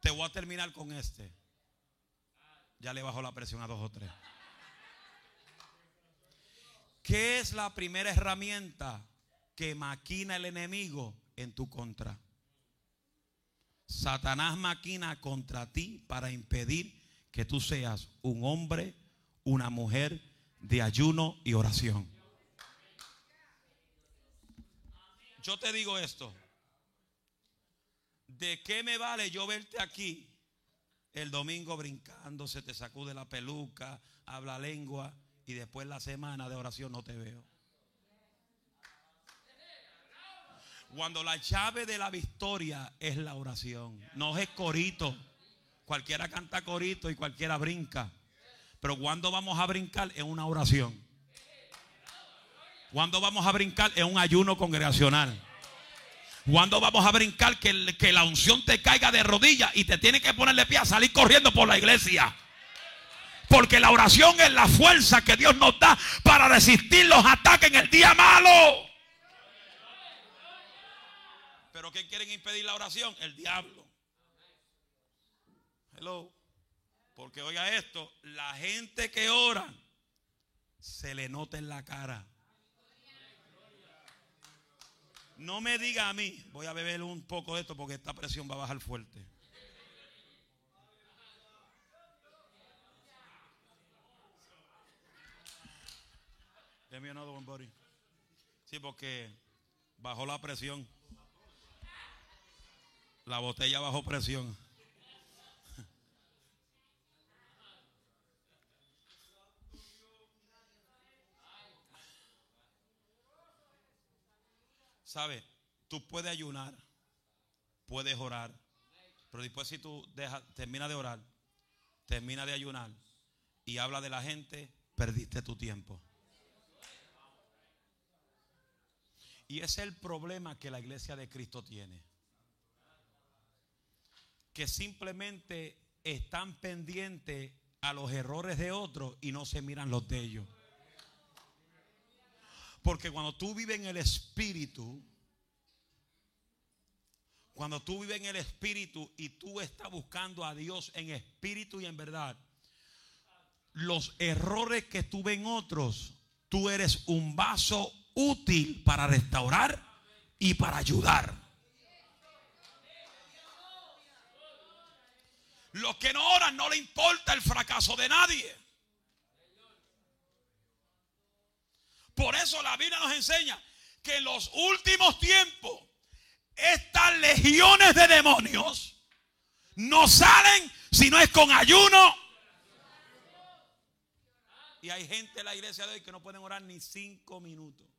te voy a terminar con este. Ya le bajo la presión a dos o tres. ¿Qué es la primera herramienta que maquina el enemigo en tu contra. Satanás maquina contra ti para impedir que tú seas un hombre, una mujer de ayuno y oración. Yo te digo esto. ¿De qué me vale yo verte aquí el domingo brincando, se te sacude la peluca, habla lengua y después la semana de oración no te veo? Cuando la llave de la victoria es la oración, no es corito. Cualquiera canta corito y cualquiera brinca. Pero cuando vamos a brincar en una oración. Cuando vamos a brincar en un ayuno congregacional. Cuando vamos a brincar que, que la unción te caiga de rodillas y te tiene que ponerle pie a salir corriendo por la iglesia. Porque la oración es la fuerza que Dios nos da para resistir los ataques en el día malo. Pero ¿qué quieren impedir la oración? El diablo. Hello. Porque oiga esto, la gente que ora se le nota en la cara. No me diga a mí, voy a beber un poco de esto porque esta presión va a bajar fuerte. Deme another one, buddy. Sí, porque bajó la presión. La botella bajó presión. ¿Sabe? Tú puedes ayunar, puedes orar, pero después si tú dejas, termina de orar, termina de ayunar y habla de la gente, perdiste tu tiempo. Y ese es el problema que la iglesia de Cristo tiene. Que simplemente están pendientes a los errores de otros y no se miran los de ellos. Porque cuando tú vives en el Espíritu, cuando tú vives en el Espíritu y tú estás buscando a Dios en espíritu y en verdad, los errores que tú ves en otros, tú eres un vaso útil para restaurar y para ayudar. Los que no oran no le importa el fracaso de nadie. Por eso la Biblia nos enseña que en los últimos tiempos estas legiones de demonios no salen si no es con ayuno. Y hay gente en la iglesia de hoy que no pueden orar ni cinco minutos.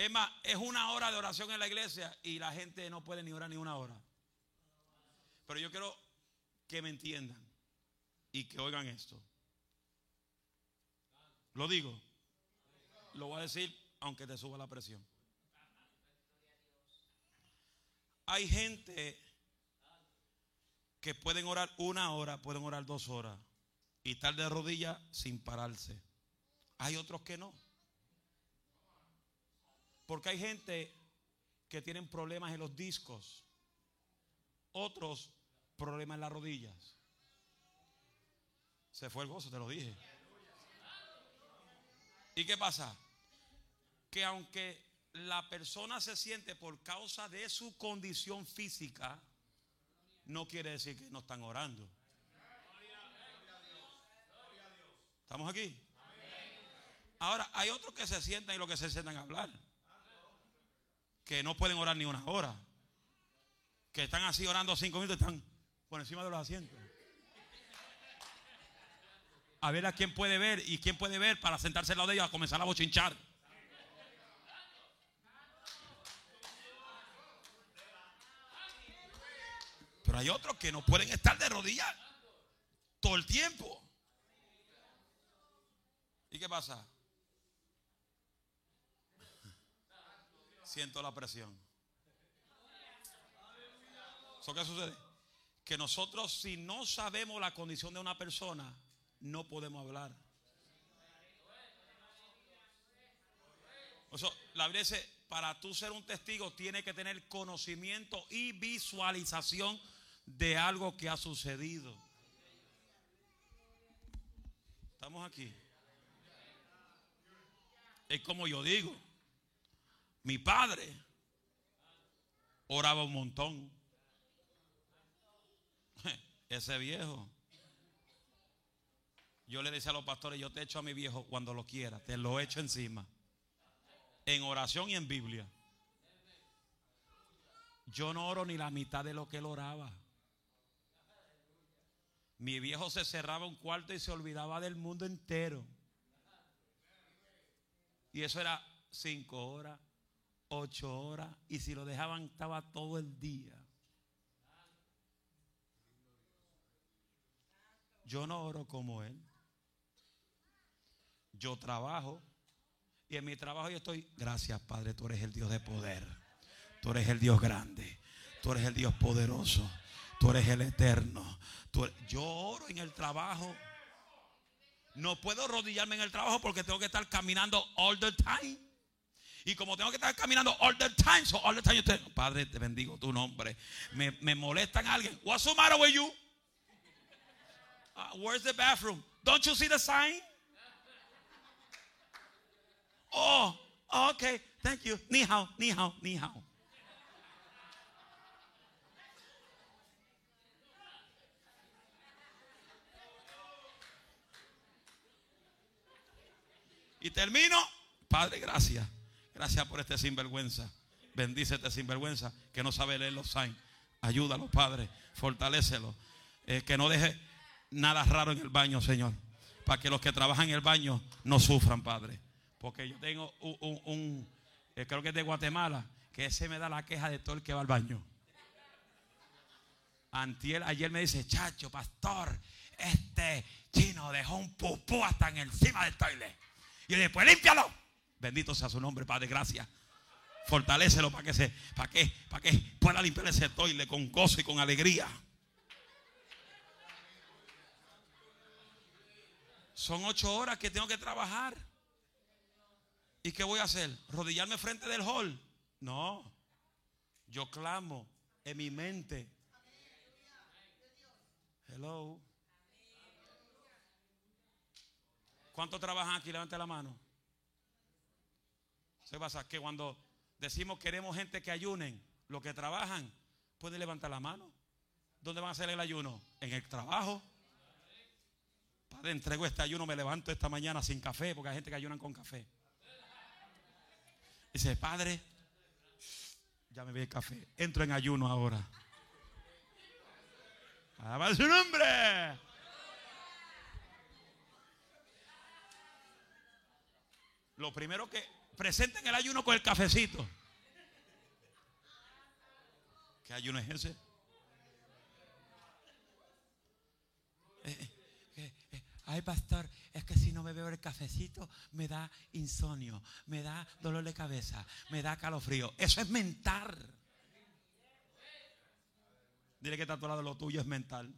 Es más, es una hora de oración en la iglesia y la gente no puede ni orar ni una hora. Pero yo quiero que me entiendan y que oigan esto. Lo digo. Lo voy a decir aunque te suba la presión. Hay gente que pueden orar una hora, pueden orar dos horas y estar de rodillas sin pararse. Hay otros que no. Porque hay gente que tienen problemas en los discos, otros problemas en las rodillas. Se fue el gozo, te lo dije. ¿Y qué pasa? Que aunque la persona se siente por causa de su condición física, no quiere decir que no están orando. ¿Estamos aquí? Ahora, hay otros que se sientan y lo que se sientan a hablar. Que no pueden orar ni una hora. Que están así orando cinco minutos están por encima de los asientos a ver a quién puede ver y quién puede ver para sentarse al lado de ellos a comenzar a bochinchar. Pero hay otros que no pueden estar de rodillas todo el tiempo. ¿Y qué pasa? Siento la presión. ¿Eso qué sucede? Que nosotros si no sabemos la condición de una persona, no podemos hablar. la Biblia dice, para tú ser un testigo tienes que tener conocimiento y visualización de algo que ha sucedido. Estamos aquí. Es como yo digo, mi padre oraba un montón. Ese viejo yo le decía a los pastores, yo te echo a mi viejo cuando lo quiera, te lo echo encima. En oración y en Biblia. Yo no oro ni la mitad de lo que él oraba. Mi viejo se cerraba un cuarto y se olvidaba del mundo entero. Y eso era cinco horas, ocho horas. Y si lo dejaban, estaba todo el día. Yo no oro como él yo trabajo y en mi trabajo yo estoy, gracias Padre, tú eres el Dios de poder, tú eres el Dios grande, tú eres el Dios poderoso, tú eres el eterno. yo oro en el trabajo. No puedo rodillarme en el trabajo porque tengo que estar caminando all the time. Y como tengo que estar caminando all the time, so all the time yo te, Padre, te bendigo tu nombre. Me, me molestan alguien. What's the matter with you? Uh, where's the bathroom? Don't you see the sign? Oh, okay. Thank you. Ni hao, ni hao, ni hao. Y termino, Padre, gracias. Gracias por este sinvergüenza. Bendice este sinvergüenza que no sabe leer los signs. Ayúdalo, Padre. Fortalécelo. Eh, que no deje nada raro en el baño, Señor. Para que los que trabajan en el baño no sufran, Padre. Porque yo tengo un, eh, creo que es de Guatemala, que ese me da la queja de todo el que va al baño. Antier, ayer me dice, chacho, pastor, este chino dejó un pupú hasta en encima del toilet. Y después límpialo. Bendito sea su nombre, Padre, gracias. Fortalécelo para que se, para que, para que pueda limpiar ese toile con gozo y con alegría. Son ocho horas que tengo que trabajar. ¿Y qué voy a hacer? ¿Rodillarme frente del hall? No. Yo clamo en mi mente. Hello. ¿Cuántos trabajan aquí? Levante la mano. ¿Se pasa? Que cuando decimos queremos gente que ayunen, los que trabajan, pueden levantar la mano. ¿Dónde van a hacer el ayuno? En el trabajo. Padre, entrego este ayuno, me levanto esta mañana sin café, porque hay gente que ayunan con café. Dice, Padre, ya me vi el café. Entro en ayuno ahora. Alaba su nombre. Lo primero que presenten el ayuno con el cafecito. ¿Qué ayuno es ese? Eh, eh, eh, ay, pastor, es que si no me bebo el cafecito me da insomnio, me da dolor de cabeza, me da calofrío. Eso es mental. Dile que está a tu lado, lo tuyo es mental.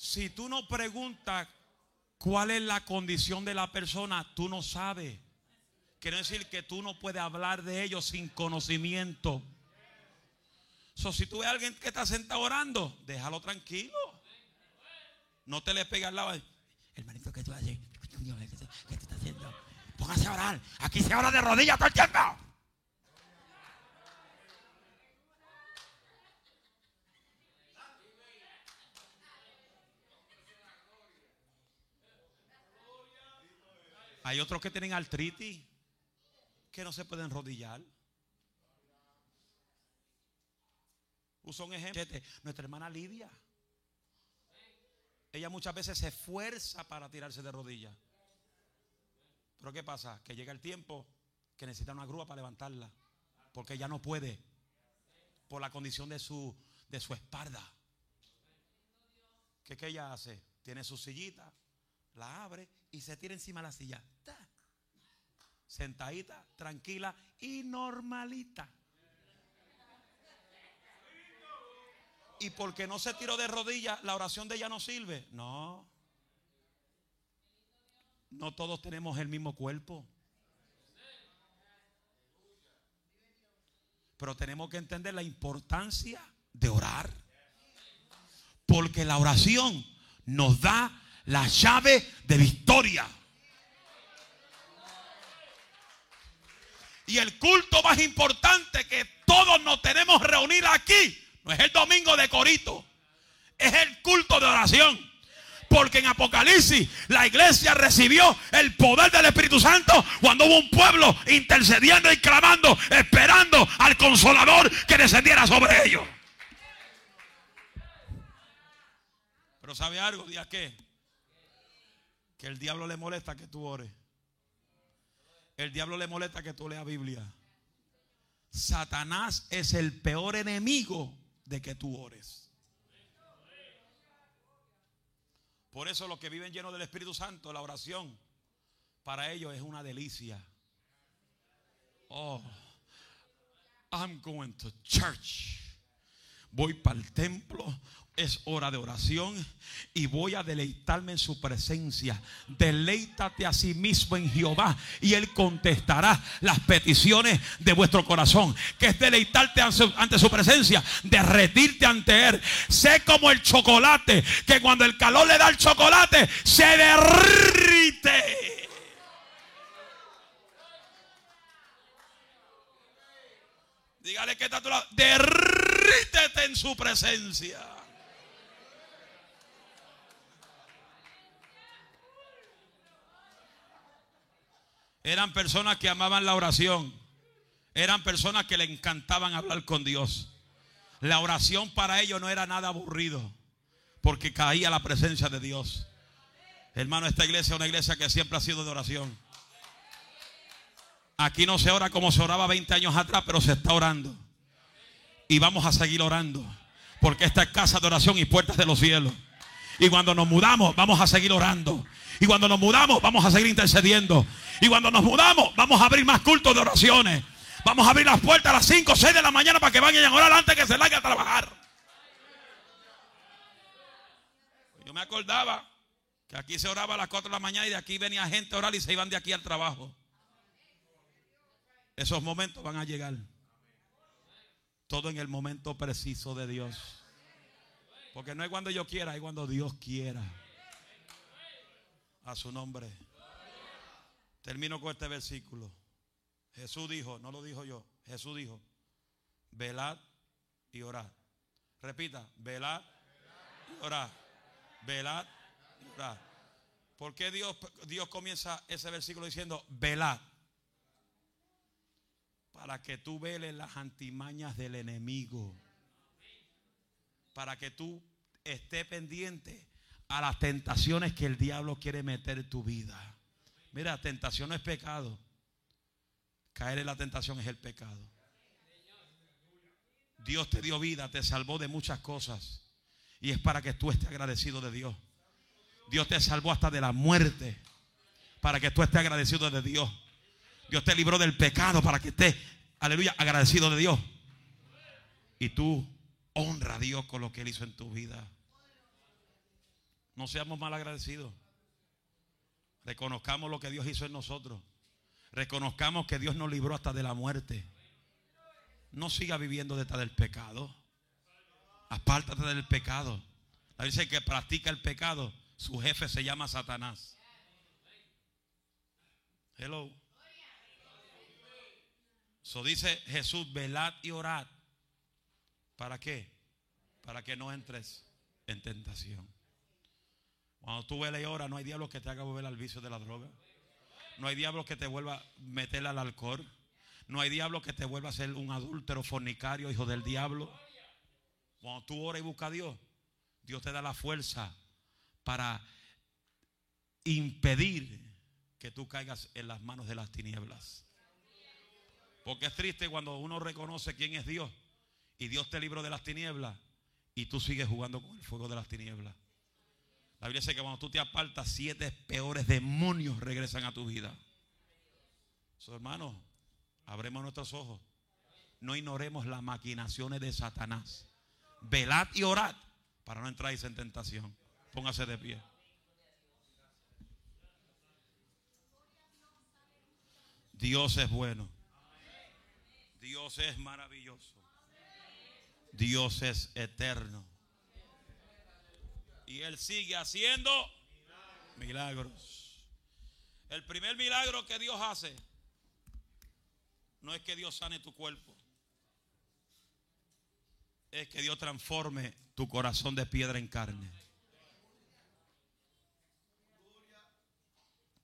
Si tú no preguntas cuál es la condición de la persona, tú no sabes. Quiere decir que tú no puedes hablar de ellos sin conocimiento. si tú ves a alguien que está sentado orando, déjalo tranquilo. No te le pegas al lado. Hermanito, ¿qué tú haces? ¿Qué te está haciendo? Póngase a orar. Aquí se ora de rodillas todo el tiempo. Hay otros que tienen artritis que no se pueden enrodillar. Uso un ejemplo. Nuestra hermana Lidia. Ella muchas veces se esfuerza para tirarse de rodillas. Pero ¿qué pasa? Que llega el tiempo que necesita una grúa para levantarla. Porque ella no puede. Por la condición de su, de su espalda. ¿Qué, ¿Qué ella hace? Tiene su sillita, la abre y se tira encima de la silla. Sentadita, tranquila y normalita. Y porque no se tiró de rodillas, la oración de ella no sirve. No. No todos tenemos el mismo cuerpo. Pero tenemos que entender la importancia de orar. Porque la oración nos da la llave de victoria. Y el culto más importante que todos nos tenemos reunir aquí no es el domingo de Corito, es el culto de oración. Porque en Apocalipsis la iglesia recibió el poder del Espíritu Santo cuando hubo un pueblo intercediendo y clamando, esperando al consolador que descendiera sobre ellos. Pero ¿sabe algo? ¿Día qué? Que el diablo le molesta que tú ores. El diablo le molesta que tú leas Biblia. Satanás es el peor enemigo de que tú ores. Por eso los que viven llenos del Espíritu Santo, la oración para ellos es una delicia. Oh, I'm going to church. voy para el templo, es hora de oración y voy a deleitarme en su presencia. Deleítate a sí mismo en Jehová y Él contestará las peticiones de vuestro corazón. Que es deleitarte ante su presencia, derretirte ante Él. Sé como el chocolate, que cuando el calor le da el chocolate, se derrite. Dígale que está a tu lado. Derrítete en su presencia. Eran personas que amaban la oración. Eran personas que le encantaban hablar con Dios. La oración para ellos no era nada aburrido. Porque caía la presencia de Dios. Hermano, esta iglesia es una iglesia que siempre ha sido de oración. Aquí no se ora como se oraba 20 años atrás, pero se está orando. Y vamos a seguir orando. Porque esta es casa de oración y puertas de los cielos. Y cuando nos mudamos, vamos a seguir orando. Y cuando nos mudamos, vamos a seguir intercediendo. Y cuando nos mudamos, vamos a abrir más cultos de oraciones. Vamos a abrir las puertas a las 5 o 6 de la mañana para que vayan a orar antes que se largue a trabajar. Yo me acordaba que aquí se oraba a las 4 de la mañana y de aquí venía gente a orar y se iban de aquí al trabajo. Esos momentos van a llegar. Todo en el momento preciso de Dios. Porque no es cuando yo quiera, es cuando Dios quiera. A su nombre. Termino con este versículo. Jesús dijo, no lo dijo yo, Jesús dijo, velad y orad. Repita, velad y orad. Velad y orad. ¿Por qué Dios, Dios comienza ese versículo diciendo, velad? Para que tú veles las antimañas del enemigo. Para que tú estés pendiente a las tentaciones que el diablo quiere meter en tu vida. Mira, tentación no es pecado. Caer en la tentación es el pecado. Dios te dio vida, te salvó de muchas cosas. Y es para que tú estés agradecido de Dios. Dios te salvó hasta de la muerte. Para que tú estés agradecido de Dios. Dios te libró del pecado para que estés, aleluya, agradecido de Dios. Y tú honra a Dios con lo que Él hizo en tu vida. No seamos mal agradecidos. Reconozcamos lo que Dios hizo en nosotros. Reconozcamos que Dios nos libró hasta de la muerte. No siga viviendo detrás del pecado. Apártate del pecado. La dice que practica el pecado. Su jefe se llama Satanás. Hello. So dice Jesús, velad y orad. ¿Para qué? Para que no entres en tentación. Cuando tú veles y oras, no hay diablo que te haga volver al vicio de la droga. No hay diablo que te vuelva a meter al alcohol. No hay diablo que te vuelva a ser un adúltero, fornicario, hijo del diablo. Cuando tú oras y buscas a Dios, Dios te da la fuerza para impedir que tú caigas en las manos de las tinieblas. Porque es triste cuando uno reconoce quién es Dios y Dios te libró de las tinieblas y tú sigues jugando con el fuego de las tinieblas. La Biblia dice que cuando tú te apartas, siete peores demonios regresan a tu vida. So, hermanos, abremos nuestros ojos. No ignoremos las maquinaciones de Satanás. Velad y orad para no entrar en tentación. Póngase de pie. Dios es bueno. Dios es maravilloso. Dios es eterno. Y Él sigue haciendo milagros. El primer milagro que Dios hace no es que Dios sane tu cuerpo. Es que Dios transforme tu corazón de piedra en carne.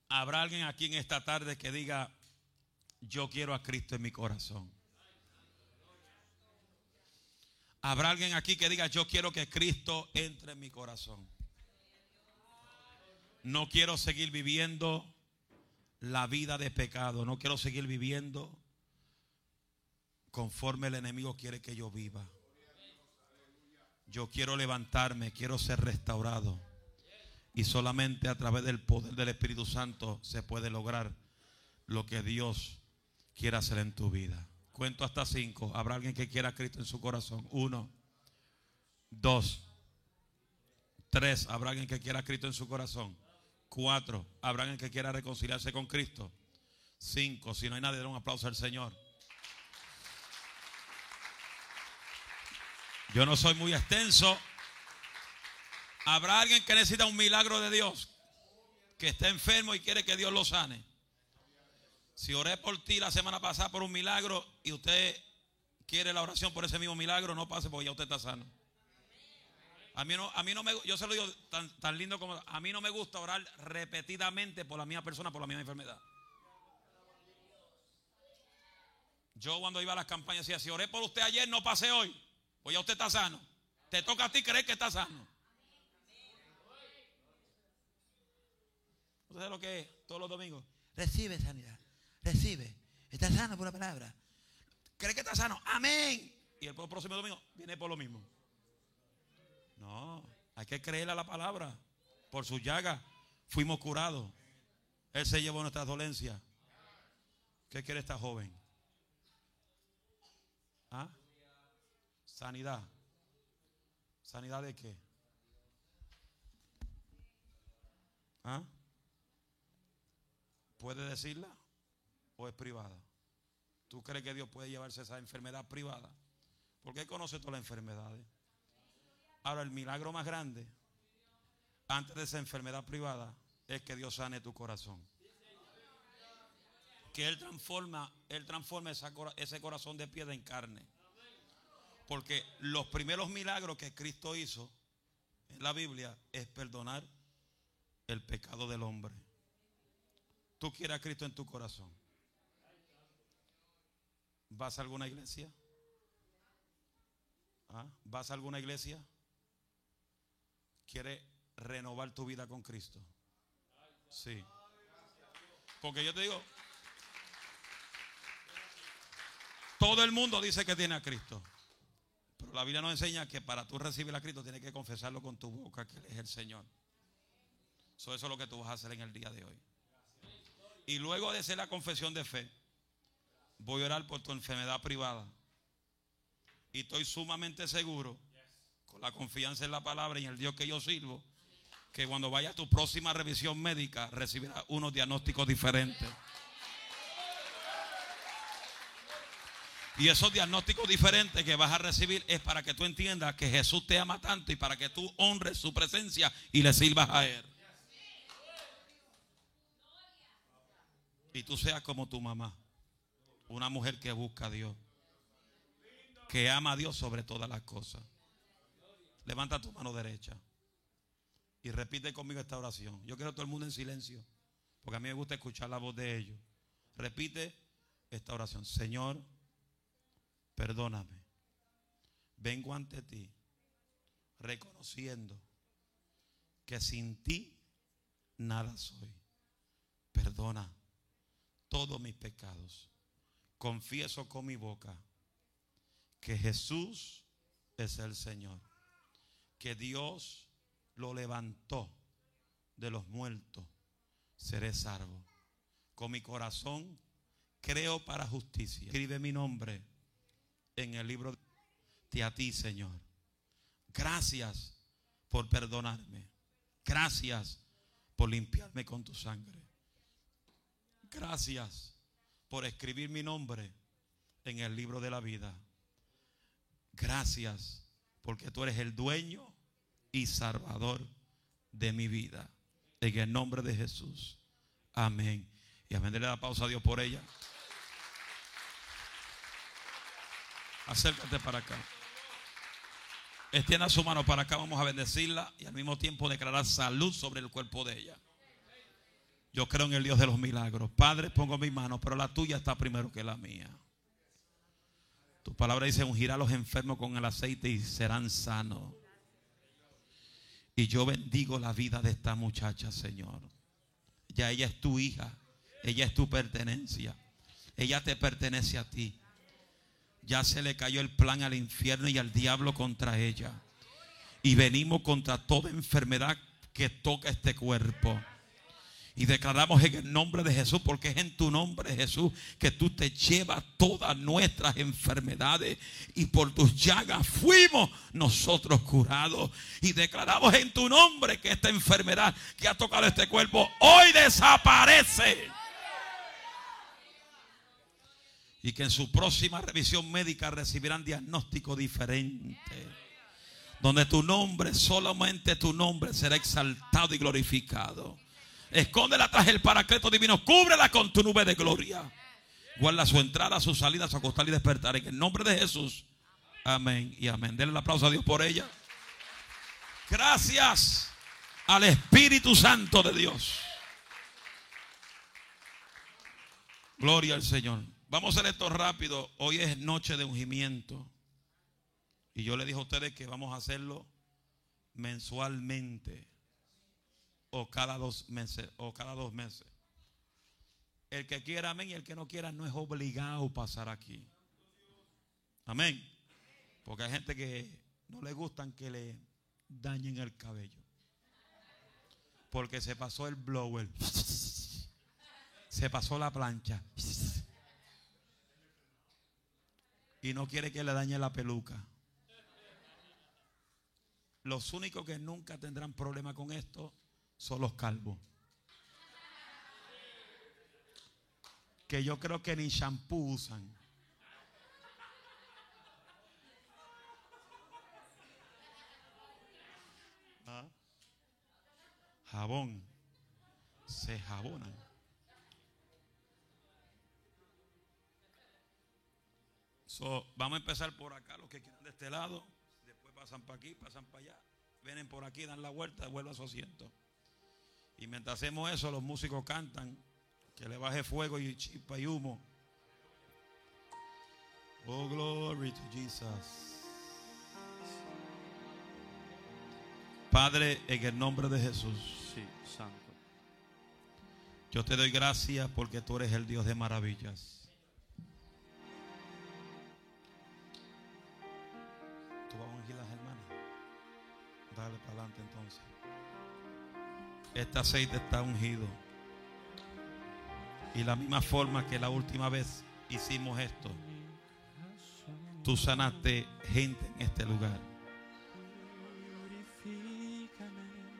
Habrá alguien aquí en esta tarde que diga, yo quiero a Cristo en mi corazón. Habrá alguien aquí que diga, yo quiero que Cristo entre en mi corazón. No quiero seguir viviendo la vida de pecado. No quiero seguir viviendo conforme el enemigo quiere que yo viva. Yo quiero levantarme, quiero ser restaurado. Y solamente a través del poder del Espíritu Santo se puede lograr lo que Dios quiere hacer en tu vida. Cuento hasta cinco. Habrá alguien que quiera a Cristo en su corazón. Uno, Dos. Tres, habrá alguien que quiera a Cristo en su corazón. Cuatro, habrá alguien que quiera reconciliarse con Cristo. Cinco, si no hay nadie, un aplauso al Señor. Yo no soy muy extenso. Habrá alguien que necesita un milagro de Dios, que está enfermo y quiere que Dios lo sane. Si oré por ti la semana pasada por un milagro y usted quiere la oración por ese mismo milagro, no pase porque ya usted está sano. A mí no, a mí no me, yo se lo digo tan, tan lindo como, a mí no me gusta orar repetidamente por la misma persona, por la misma enfermedad. Yo cuando iba a las campañas decía, si oré por usted ayer, no pasé hoy, pues ya usted está sano. Te toca a ti creer que está sano. ¿Usted sabe lo que es todos los domingos? Recibe sanidad, recibe. Está sano por la palabra. ¿Cree que está sano? Amén. Y el próximo domingo viene por lo mismo. No, hay que creer a la palabra. Por su llaga fuimos curados. Él se llevó nuestras dolencias. ¿Qué quiere esta joven? ¿Ah? Sanidad. ¿Sanidad de qué? ¿Ah? ¿Puede decirla o es privada? ¿Tú crees que Dios puede llevarse esa enfermedad privada? Porque Él conoce todas las enfermedades. Ahora, el milagro más grande, antes de esa enfermedad privada, es que Dios sane tu corazón. Que Él transforma, Él transforma ese corazón de piedra en carne. Porque los primeros milagros que Cristo hizo en la Biblia es perdonar el pecado del hombre. Tú quieres a Cristo en tu corazón. ¿Vas a alguna iglesia? ¿Ah? ¿Vas a alguna iglesia? quiere renovar tu vida con Cristo. Sí. Porque yo te digo, todo el mundo dice que tiene a Cristo. Pero la Biblia nos enseña que para tú recibir a Cristo tienes que confesarlo con tu boca que Él es el Señor. eso es lo que tú vas a hacer en el día de hoy. Y luego de hacer la confesión de fe, voy a orar por tu enfermedad privada. Y estoy sumamente seguro la confianza en la palabra y en el Dios que yo sirvo, que cuando vaya a tu próxima revisión médica recibirás unos diagnósticos diferentes. Y esos diagnósticos diferentes que vas a recibir es para que tú entiendas que Jesús te ama tanto y para que tú honres su presencia y le sirvas a Él. Y tú seas como tu mamá, una mujer que busca a Dios, que ama a Dios sobre todas las cosas. Levanta tu mano derecha y repite conmigo esta oración. Yo quiero todo el mundo en silencio, porque a mí me gusta escuchar la voz de ellos. Repite esta oración. Señor, perdóname. Vengo ante ti reconociendo que sin ti nada soy. Perdona todos mis pecados. Confieso con mi boca que Jesús es el Señor que Dios lo levantó de los muertos, seré salvo. Con mi corazón creo para justicia. Escribe mi nombre en el libro de a ti, Señor. Gracias por perdonarme. Gracias por limpiarme con tu sangre. Gracias por escribir mi nombre en el libro de la vida. Gracias porque tú eres el dueño y salvador de mi vida. En el nombre de Jesús. Amén. Y amén. Le da pausa a Dios por ella. Acércate para acá. Extienda su mano para acá. Vamos a bendecirla y al mismo tiempo declarar salud sobre el cuerpo de ella. Yo creo en el Dios de los milagros. Padre, pongo mi mano, pero la tuya está primero que la mía. Tu palabra dice, ungir a los enfermos con el aceite y serán sanos. Y yo bendigo la vida de esta muchacha, Señor. Ya ella es tu hija. Ella es tu pertenencia. Ella te pertenece a ti. Ya se le cayó el plan al infierno y al diablo contra ella. Y venimos contra toda enfermedad que toca este cuerpo. Y declaramos en el nombre de Jesús, porque es en tu nombre, Jesús, que tú te llevas todas nuestras enfermedades. Y por tus llagas fuimos nosotros curados. Y declaramos en tu nombre que esta enfermedad que ha tocado este cuerpo hoy desaparece. Y que en su próxima revisión médica recibirán diagnóstico diferente donde tu nombre, solamente tu nombre será exaltado y glorificado. Escóndela tras el paracleto divino. Cúbrela con tu nube de gloria. Guarda su entrada, su salida, su acostar y despertar. En el nombre de Jesús. Amén y amén. Denle el aplauso a Dios por ella. Gracias al Espíritu Santo de Dios. Gloria al Señor. Vamos a hacer esto rápido. Hoy es noche de ungimiento. Y yo le dije a ustedes que vamos a hacerlo mensualmente o cada dos meses o cada dos meses. El que quiera, amén, y el que no quiera no es obligado a pasar aquí. Amén. Porque hay gente que no le gustan que le dañen el cabello. Porque se pasó el blower. Se pasó la plancha. Y no quiere que le dañe la peluca. Los únicos que nunca tendrán problema con esto son los calvos. Que yo creo que ni shampoo usan. ¿Ah? Jabón. Se jabonan. vamos a empezar por acá, los que quieran de este lado. Después pasan para aquí, pasan para allá. Vienen por aquí, dan la vuelta, vuelven a su asiento. Y mientras hacemos eso, los músicos cantan que le baje fuego y chispa y humo. Oh, glory to Jesus. Padre, en el nombre de Jesús. Sí, santo. Yo te doy gracias porque tú eres el Dios de maravillas. Tú vas a ungir las hermanas. Dale para adelante entonces. Este aceite está ungido. Y la misma forma que la última vez hicimos esto, tú sanaste gente en este lugar.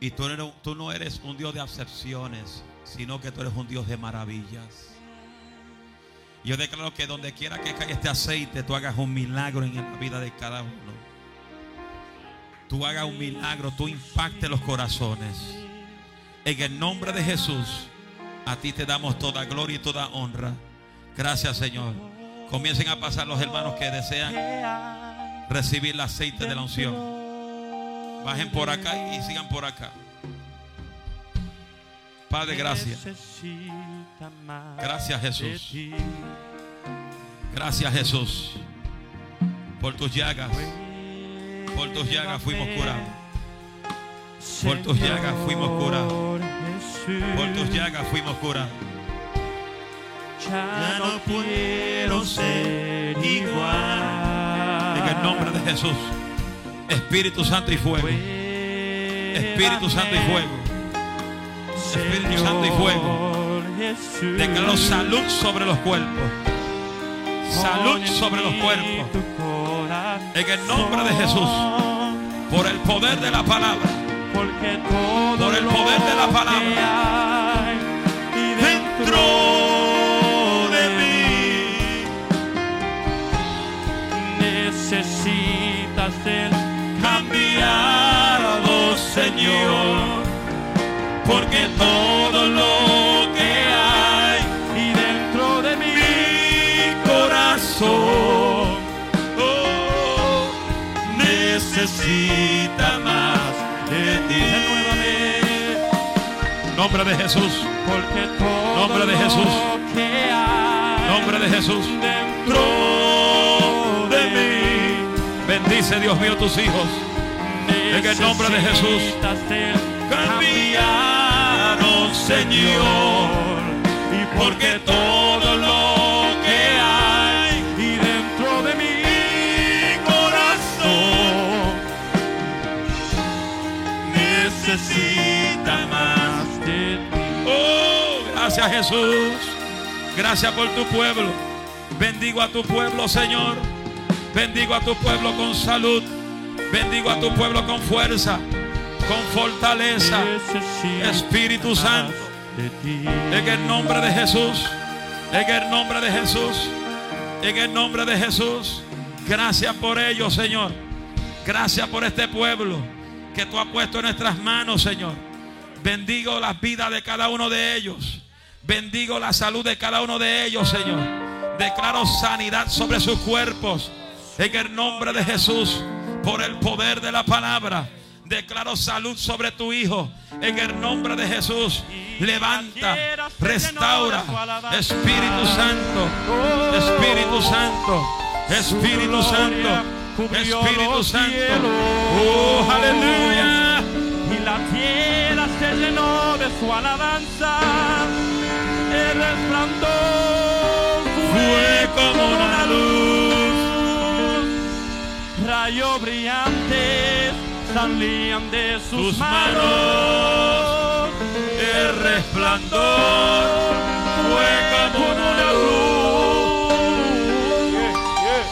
Y tú, tú no eres un Dios de acepciones, sino que tú eres un Dios de maravillas. Yo declaro que donde quiera que caiga este aceite, tú hagas un milagro en la vida de cada uno. Tú hagas un milagro, tú impactes los corazones. En el nombre de Jesús, a ti te damos toda gloria y toda honra. Gracias, Señor. Comiencen a pasar los hermanos que desean recibir el aceite de la unción. Bajen por acá y sigan por acá. Padre, gracias. Gracias, Jesús. Gracias, Jesús. Por tus llagas. Por tus llagas fuimos curados. Por tus llagas fuimos curados. Por tus llagas fuimos curados. Ya no puedo ser igual. En el nombre de Jesús. Espíritu Santo y fuego. Espíritu Santo y fuego. Espíritu Santo y fuego. Declaro salud sobre los cuerpos. Salud sobre los cuerpos. En el nombre de Jesús. Por el poder de la palabra. Porque todo Por el poder de la palabra. y Dentro de mí. necesitas ser cambiado, Señor. Porque todo lo que hay y dentro de mi corazón oh, necesita Nombre de Jesús. porque todo Nombre de Jesús. Nombre de Jesús. dentro de mí. Bendice Dios mío tus hijos. En el nombre de Jesús. Cambiaron, Señor, y porque todo Gracias Jesús. Gracias por tu pueblo. Bendigo a tu pueblo, Señor. Bendigo a tu pueblo con salud. Bendigo a tu pueblo con fuerza, con fortaleza. Espíritu Santo. En el nombre de Jesús. En el nombre de Jesús. En el nombre de Jesús. Gracias por ello, Señor. Gracias por este pueblo que tú has puesto en nuestras manos, Señor. Bendigo las vidas de cada uno de ellos. Bendigo la salud de cada uno de ellos, Señor. Declaro sanidad sobre sus cuerpos. En el nombre de Jesús. Por el poder de la palabra. Declaro salud sobre tu hijo. En el nombre de Jesús. Levanta. Restaura. Espíritu Santo. Espíritu Santo. Espíritu Santo. Espíritu Santo. Oh, aleluya. Y la tierra se llenó de su alabanza. El resplandor Fue como una luz. Rayos brillantes salían de sus, Sus manos. manos. El resplandor fue como una luz.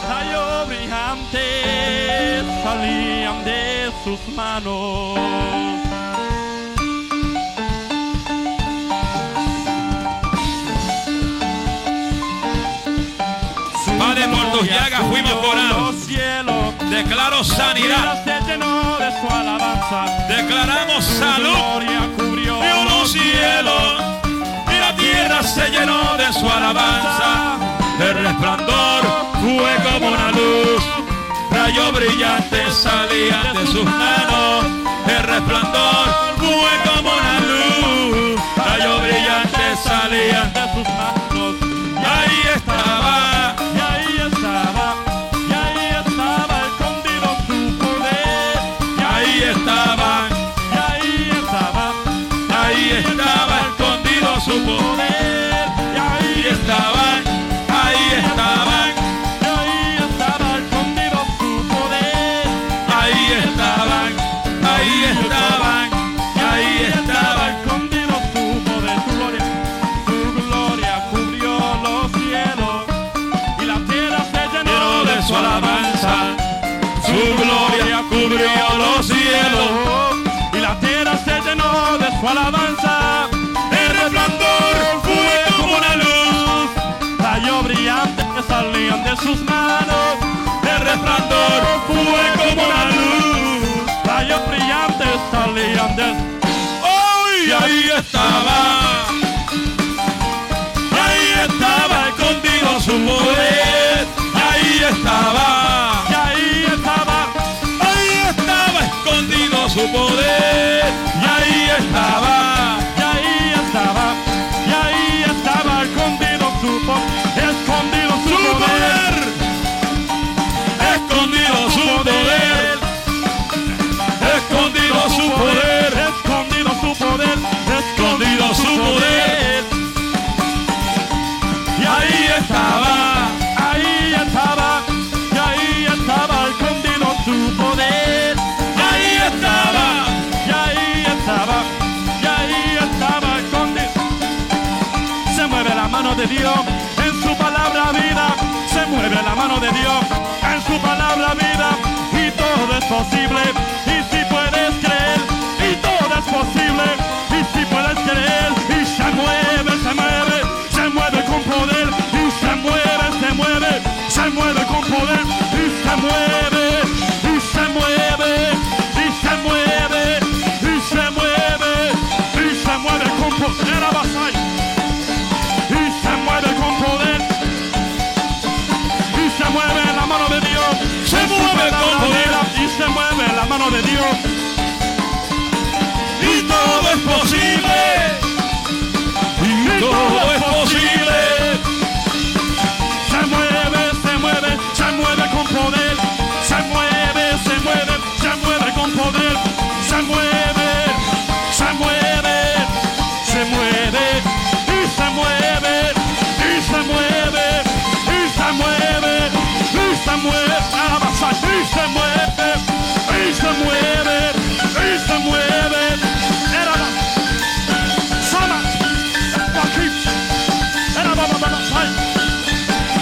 Rayos brillantes salían de sus manos. Tus llagas fuimos curados. Los cielos, Declaro sanidad. Declaramos salud. Vio los cielos y la tierra se llenó de su alabanza. El resplandor fue como una luz. Rayo brillante salía de sus manos. El resplandor fue como una luz. Rayo brillante salía. de sus manos. Ahí estaba escondido su poder. Y ahí Ahí sus manos. El resplandor fue como una luz. Rayos brillantes salían de Hoy ahí estaba, ahí estaba escondido su poder. Ahí estaba. y ahí estaba, Ahí estaba escondido su poder. Y ahí estaba. Dios. En su palabra vida, se mueve la mano de Dios. En su palabra vida, y todo es posible, la mano de Dios. Y todo es posible. Y todo es posible. Se mueve, se mueve, se mueve con poder. Se mueve, se mueve, se mueve con poder. Se mueve, se mueve, se mueve, se mueve, y se mueve, y se mueve, y se mueve, así se mueve, y se mueve, y mueve. Era sana, aquí, era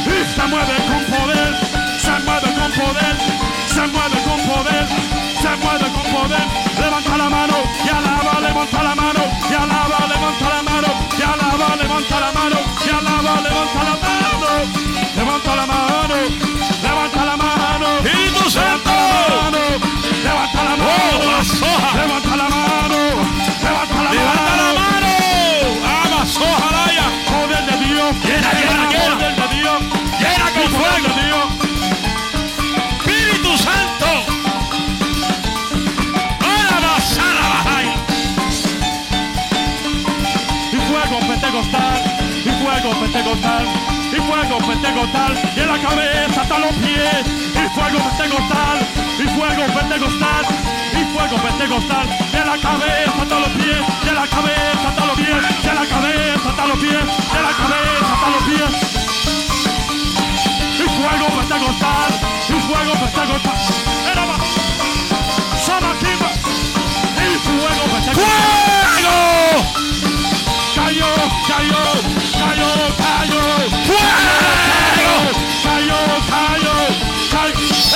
y se mueve con poder, se mueve con poder, se mueve con poder, se mueve con poder. Levanta la mano y alaba, levanta la mano y alaba, levanta la mano y alaba, levanta la mano y alaba, levanta la mano, levanta la mano. Levanta la mano, Oh, levanta la mano, levanta la Levanta la mano. mano. Abasoja, Raya. Poder de Dios, Llena, llena, llena. poder de Dios, Llena con fuego. de Dios. Espíritu Santo. Y fuego pentecostal, y fuego pentecostal, y fuego pentecostal, y en la cabeza hasta los pies, fuego pentecostal, y fuego pentecostal, y fuego pentecostal, en la cabeza hasta los pies, en la cabeza hasta los pies, en la cabeza hasta los pies, en la cabeza hasta los pies. Y fuego pentecostal, y fuego pentecostal, era más, y fuego pentecostal. ¡Fuego! Cayó, cayó, cayó, cayó. ¡Fuego! Cayó, cayó, cayó.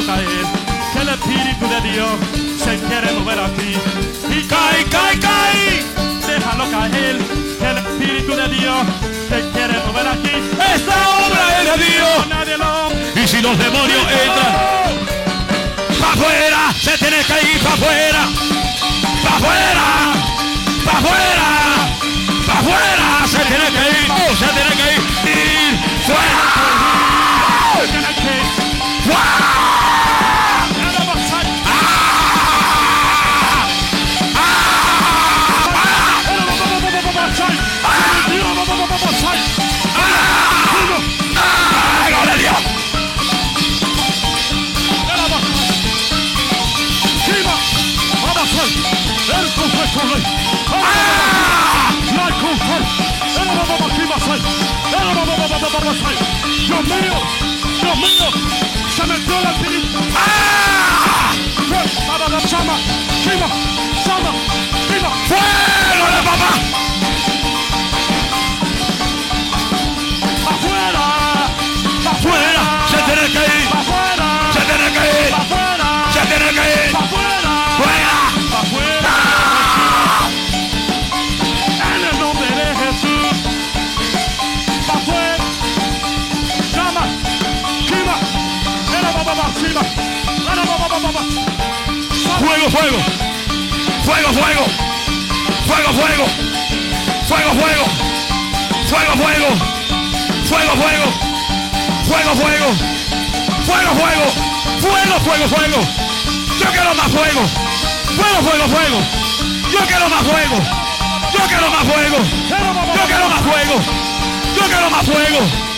Déjalo caer. Que el Espíritu de Dios se quiere mover aquí. Y ¡Cae, cae, cae! Déjalo caer, que el Espíritu de Dios te quiere mover aquí. ¡Esta obra es de Dios! Nadie lo Y si los demonios entran para afuera, se tiene que ir para afuera, para afuera, para afuera, para afuera, se tiene que ir, oh, se tiene que ir, ir fuera, babababasai Jomeo, Jomeo Shametola pili Ah Bababa Shama Shima Shama Shima Fuego le baba. Afuera Afuera Se tiene que ir Se tiene que ir Se tiene que ir ¡Fuego, fuego! ¡Fuego, fuego! ¡Fuego, fuego! ¡Fuego, fuego! ¡Fuego, fuego! ¡Fuego, fuego! ¡Fuego, fuego! ¡Fuego, fuego! ¡Fuego, fuego, fuego! ¡Yo quiero más fuego! ¡Fuego, fuego, fuego! ¡Yo quiero más fuego! ¡Yo quiero más fuego! ¡Yo quiero más fuego! ¡Yo quiero más fuego!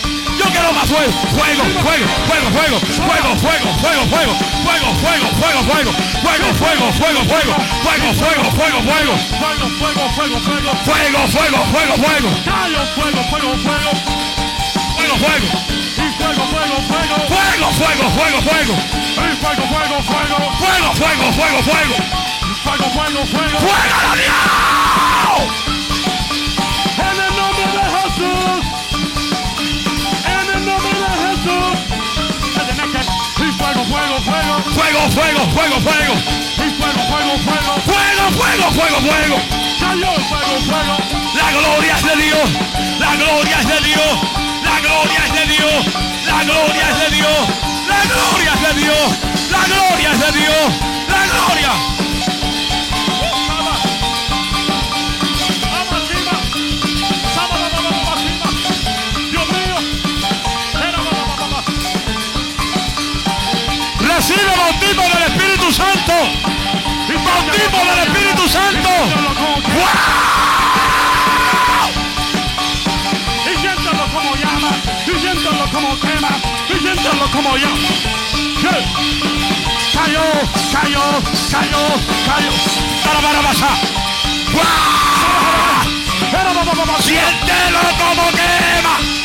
¡Yo más fuego! ¡Fuego, fuego, fuego, fuego! ¡Fuego, fuego, fuego, fuego! ¡Fuego, fuego, fuego, fuego! ¡Fuego, fuego, fuego, fuego! ¡Fuego, fuego, fuego, fuego! Fuego, fuego, fuego, fuego. ¡Fuego, fuego, fuego, fuego! Callo, fuego, fuego, fuego. ¡Fuego, fuego! Y fuego, fuego, fuego. ¡Fuego, fuego, fuego, fuego! Y fuego, fuego, fuego. ¡Fuego, fuego, fuego, fuego! Fuego, fuego, fuego. ¡Fuego de Dios! Fuego, fuego. ¡Fuego, fuego, fuego, fuego! Fuego, fuego, fuego. ¡Fuego, fuego, fuego, fuego. La gloria es de Dios. La gloria es de Dios. La gloria es de Dios. La gloria es de Dios. La gloria es de Dios. La gloria es de Dios. La gloria. Recibe bautismo del Espíritu Santo. Bautismo del Espíritu Santo. ¡Wow! Y siéntalo como llama, y siéntalo como crema, y siéntalo como llama. Cayó, cayó, cayó, cayó. Tarabara ¡Wow! Siéntelo como quema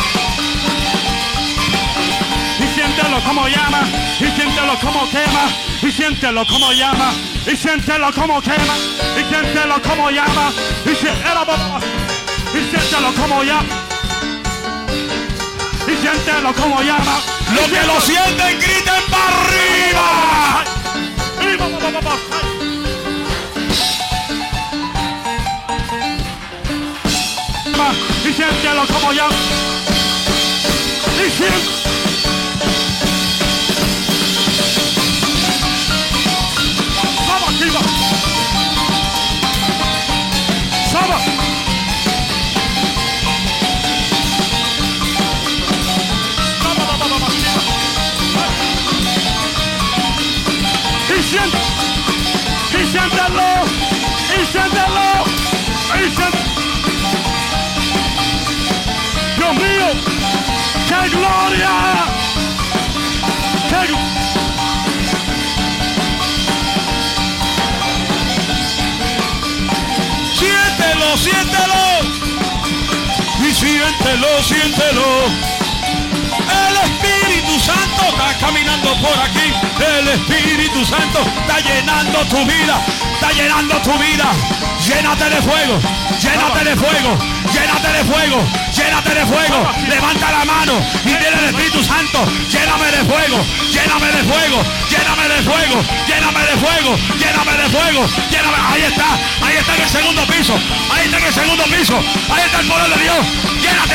siéntelo como llama, y siéntelo como quema, y siéntelo como llama, y siéntelo como quema, y siéntelo como llama, y siéntelo, y siéntelo como llama, y siéntelo como llama. Los que lo sienten, griten para arriba. Y siéntelo como llama. Y siéntelo. Sabah. Hristiyan, Hristiyan derlo, Hristiyan derlo, Hristiyan. Dios mío, que gloria, que gloria. Siéntelo. Y siéntelo, siéntelo. El Espíritu Santo está caminando por aquí. El Espíritu Santo está llenando tu vida. Está llenando tu vida. Llénate de fuego. Llénate de fuego. Llénate de fuego. Llénate de fuego. Levanta la mano y dile al Espíritu Santo. Lléname de fuego. Lléname de fuego. Lléname de fuego. Lléname de fuego. Lléname de fuego. Lléname. Ahí está. Ahí está en el segundo piso. Ahí está en el segundo piso. Ahí está el poder de Dios. Llénate.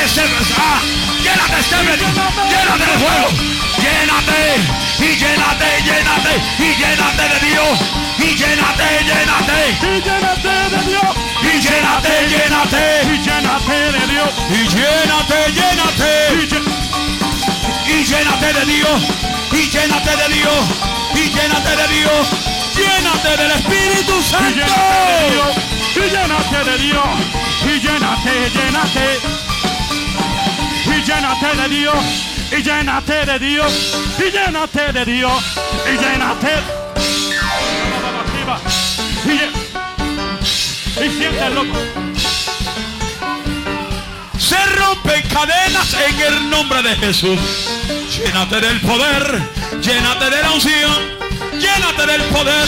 Ah, llénate. Llénate de fuego. Llénate. Y llénate, llénate. Y llénate de Dios. Y llénate, llénate. Y llénate de Dios. Y llénate, llénate. Y llénate de Dios. Y llénate, llénate. Y llénate de Dios. Y llénate de Dios. Y llénate de Dios. Llénate del Espíritu Santo. Y llénate de Dios. Y llénate, llénate. Y llénate de Dios. Y llénate de Dios. Y llénate de Dios. Y llénate. Y, y siéntelo. Se rompen cadenas en el nombre de Jesús. Llénate del poder, llénate de la unción, llénate del poder,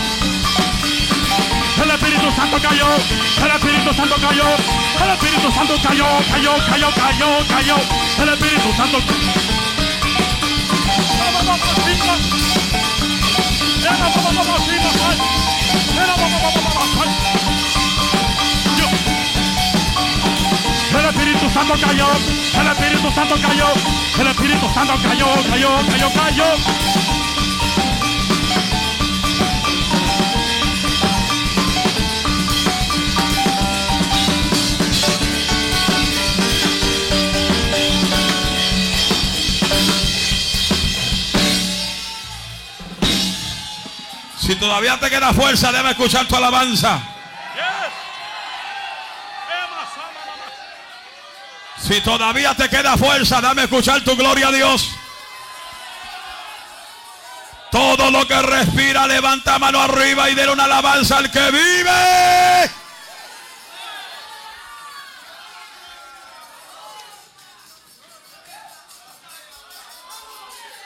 Espíritu Santo cayó, el Espíritu Santo cayó, el Espíritu Santo cayó, cayó, cayó, cayó, cayó. El Espíritu Santo. El Espíritu Santo cayó, el Espíritu Santo cayó, el Espíritu Santo cayó, cayó, cayó, cayó. Si todavía te queda fuerza, debe escuchar tu alabanza. Si todavía te queda fuerza, dame escuchar tu gloria a Dios. Todo lo que respira, levanta mano arriba y dé una alabanza al que vive.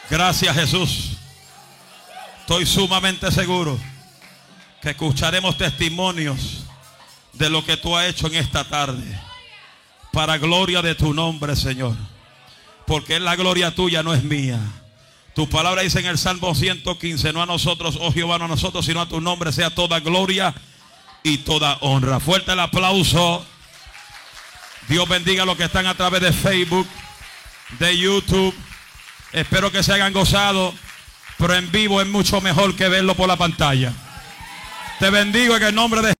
Gracias Jesús. Estoy sumamente seguro que escucharemos testimonios de lo que tú has hecho en esta tarde. Para gloria de tu nombre, Señor. Porque la gloria tuya no es mía. Tu palabra dice en el Salmo 115, no a nosotros, oh Jehová, no a nosotros, sino a tu nombre sea toda gloria y toda honra. Fuerte el aplauso. Dios bendiga a los que están a través de Facebook, de YouTube. Espero que se hayan gozado, pero en vivo es mucho mejor que verlo por la pantalla. Te bendigo en el nombre de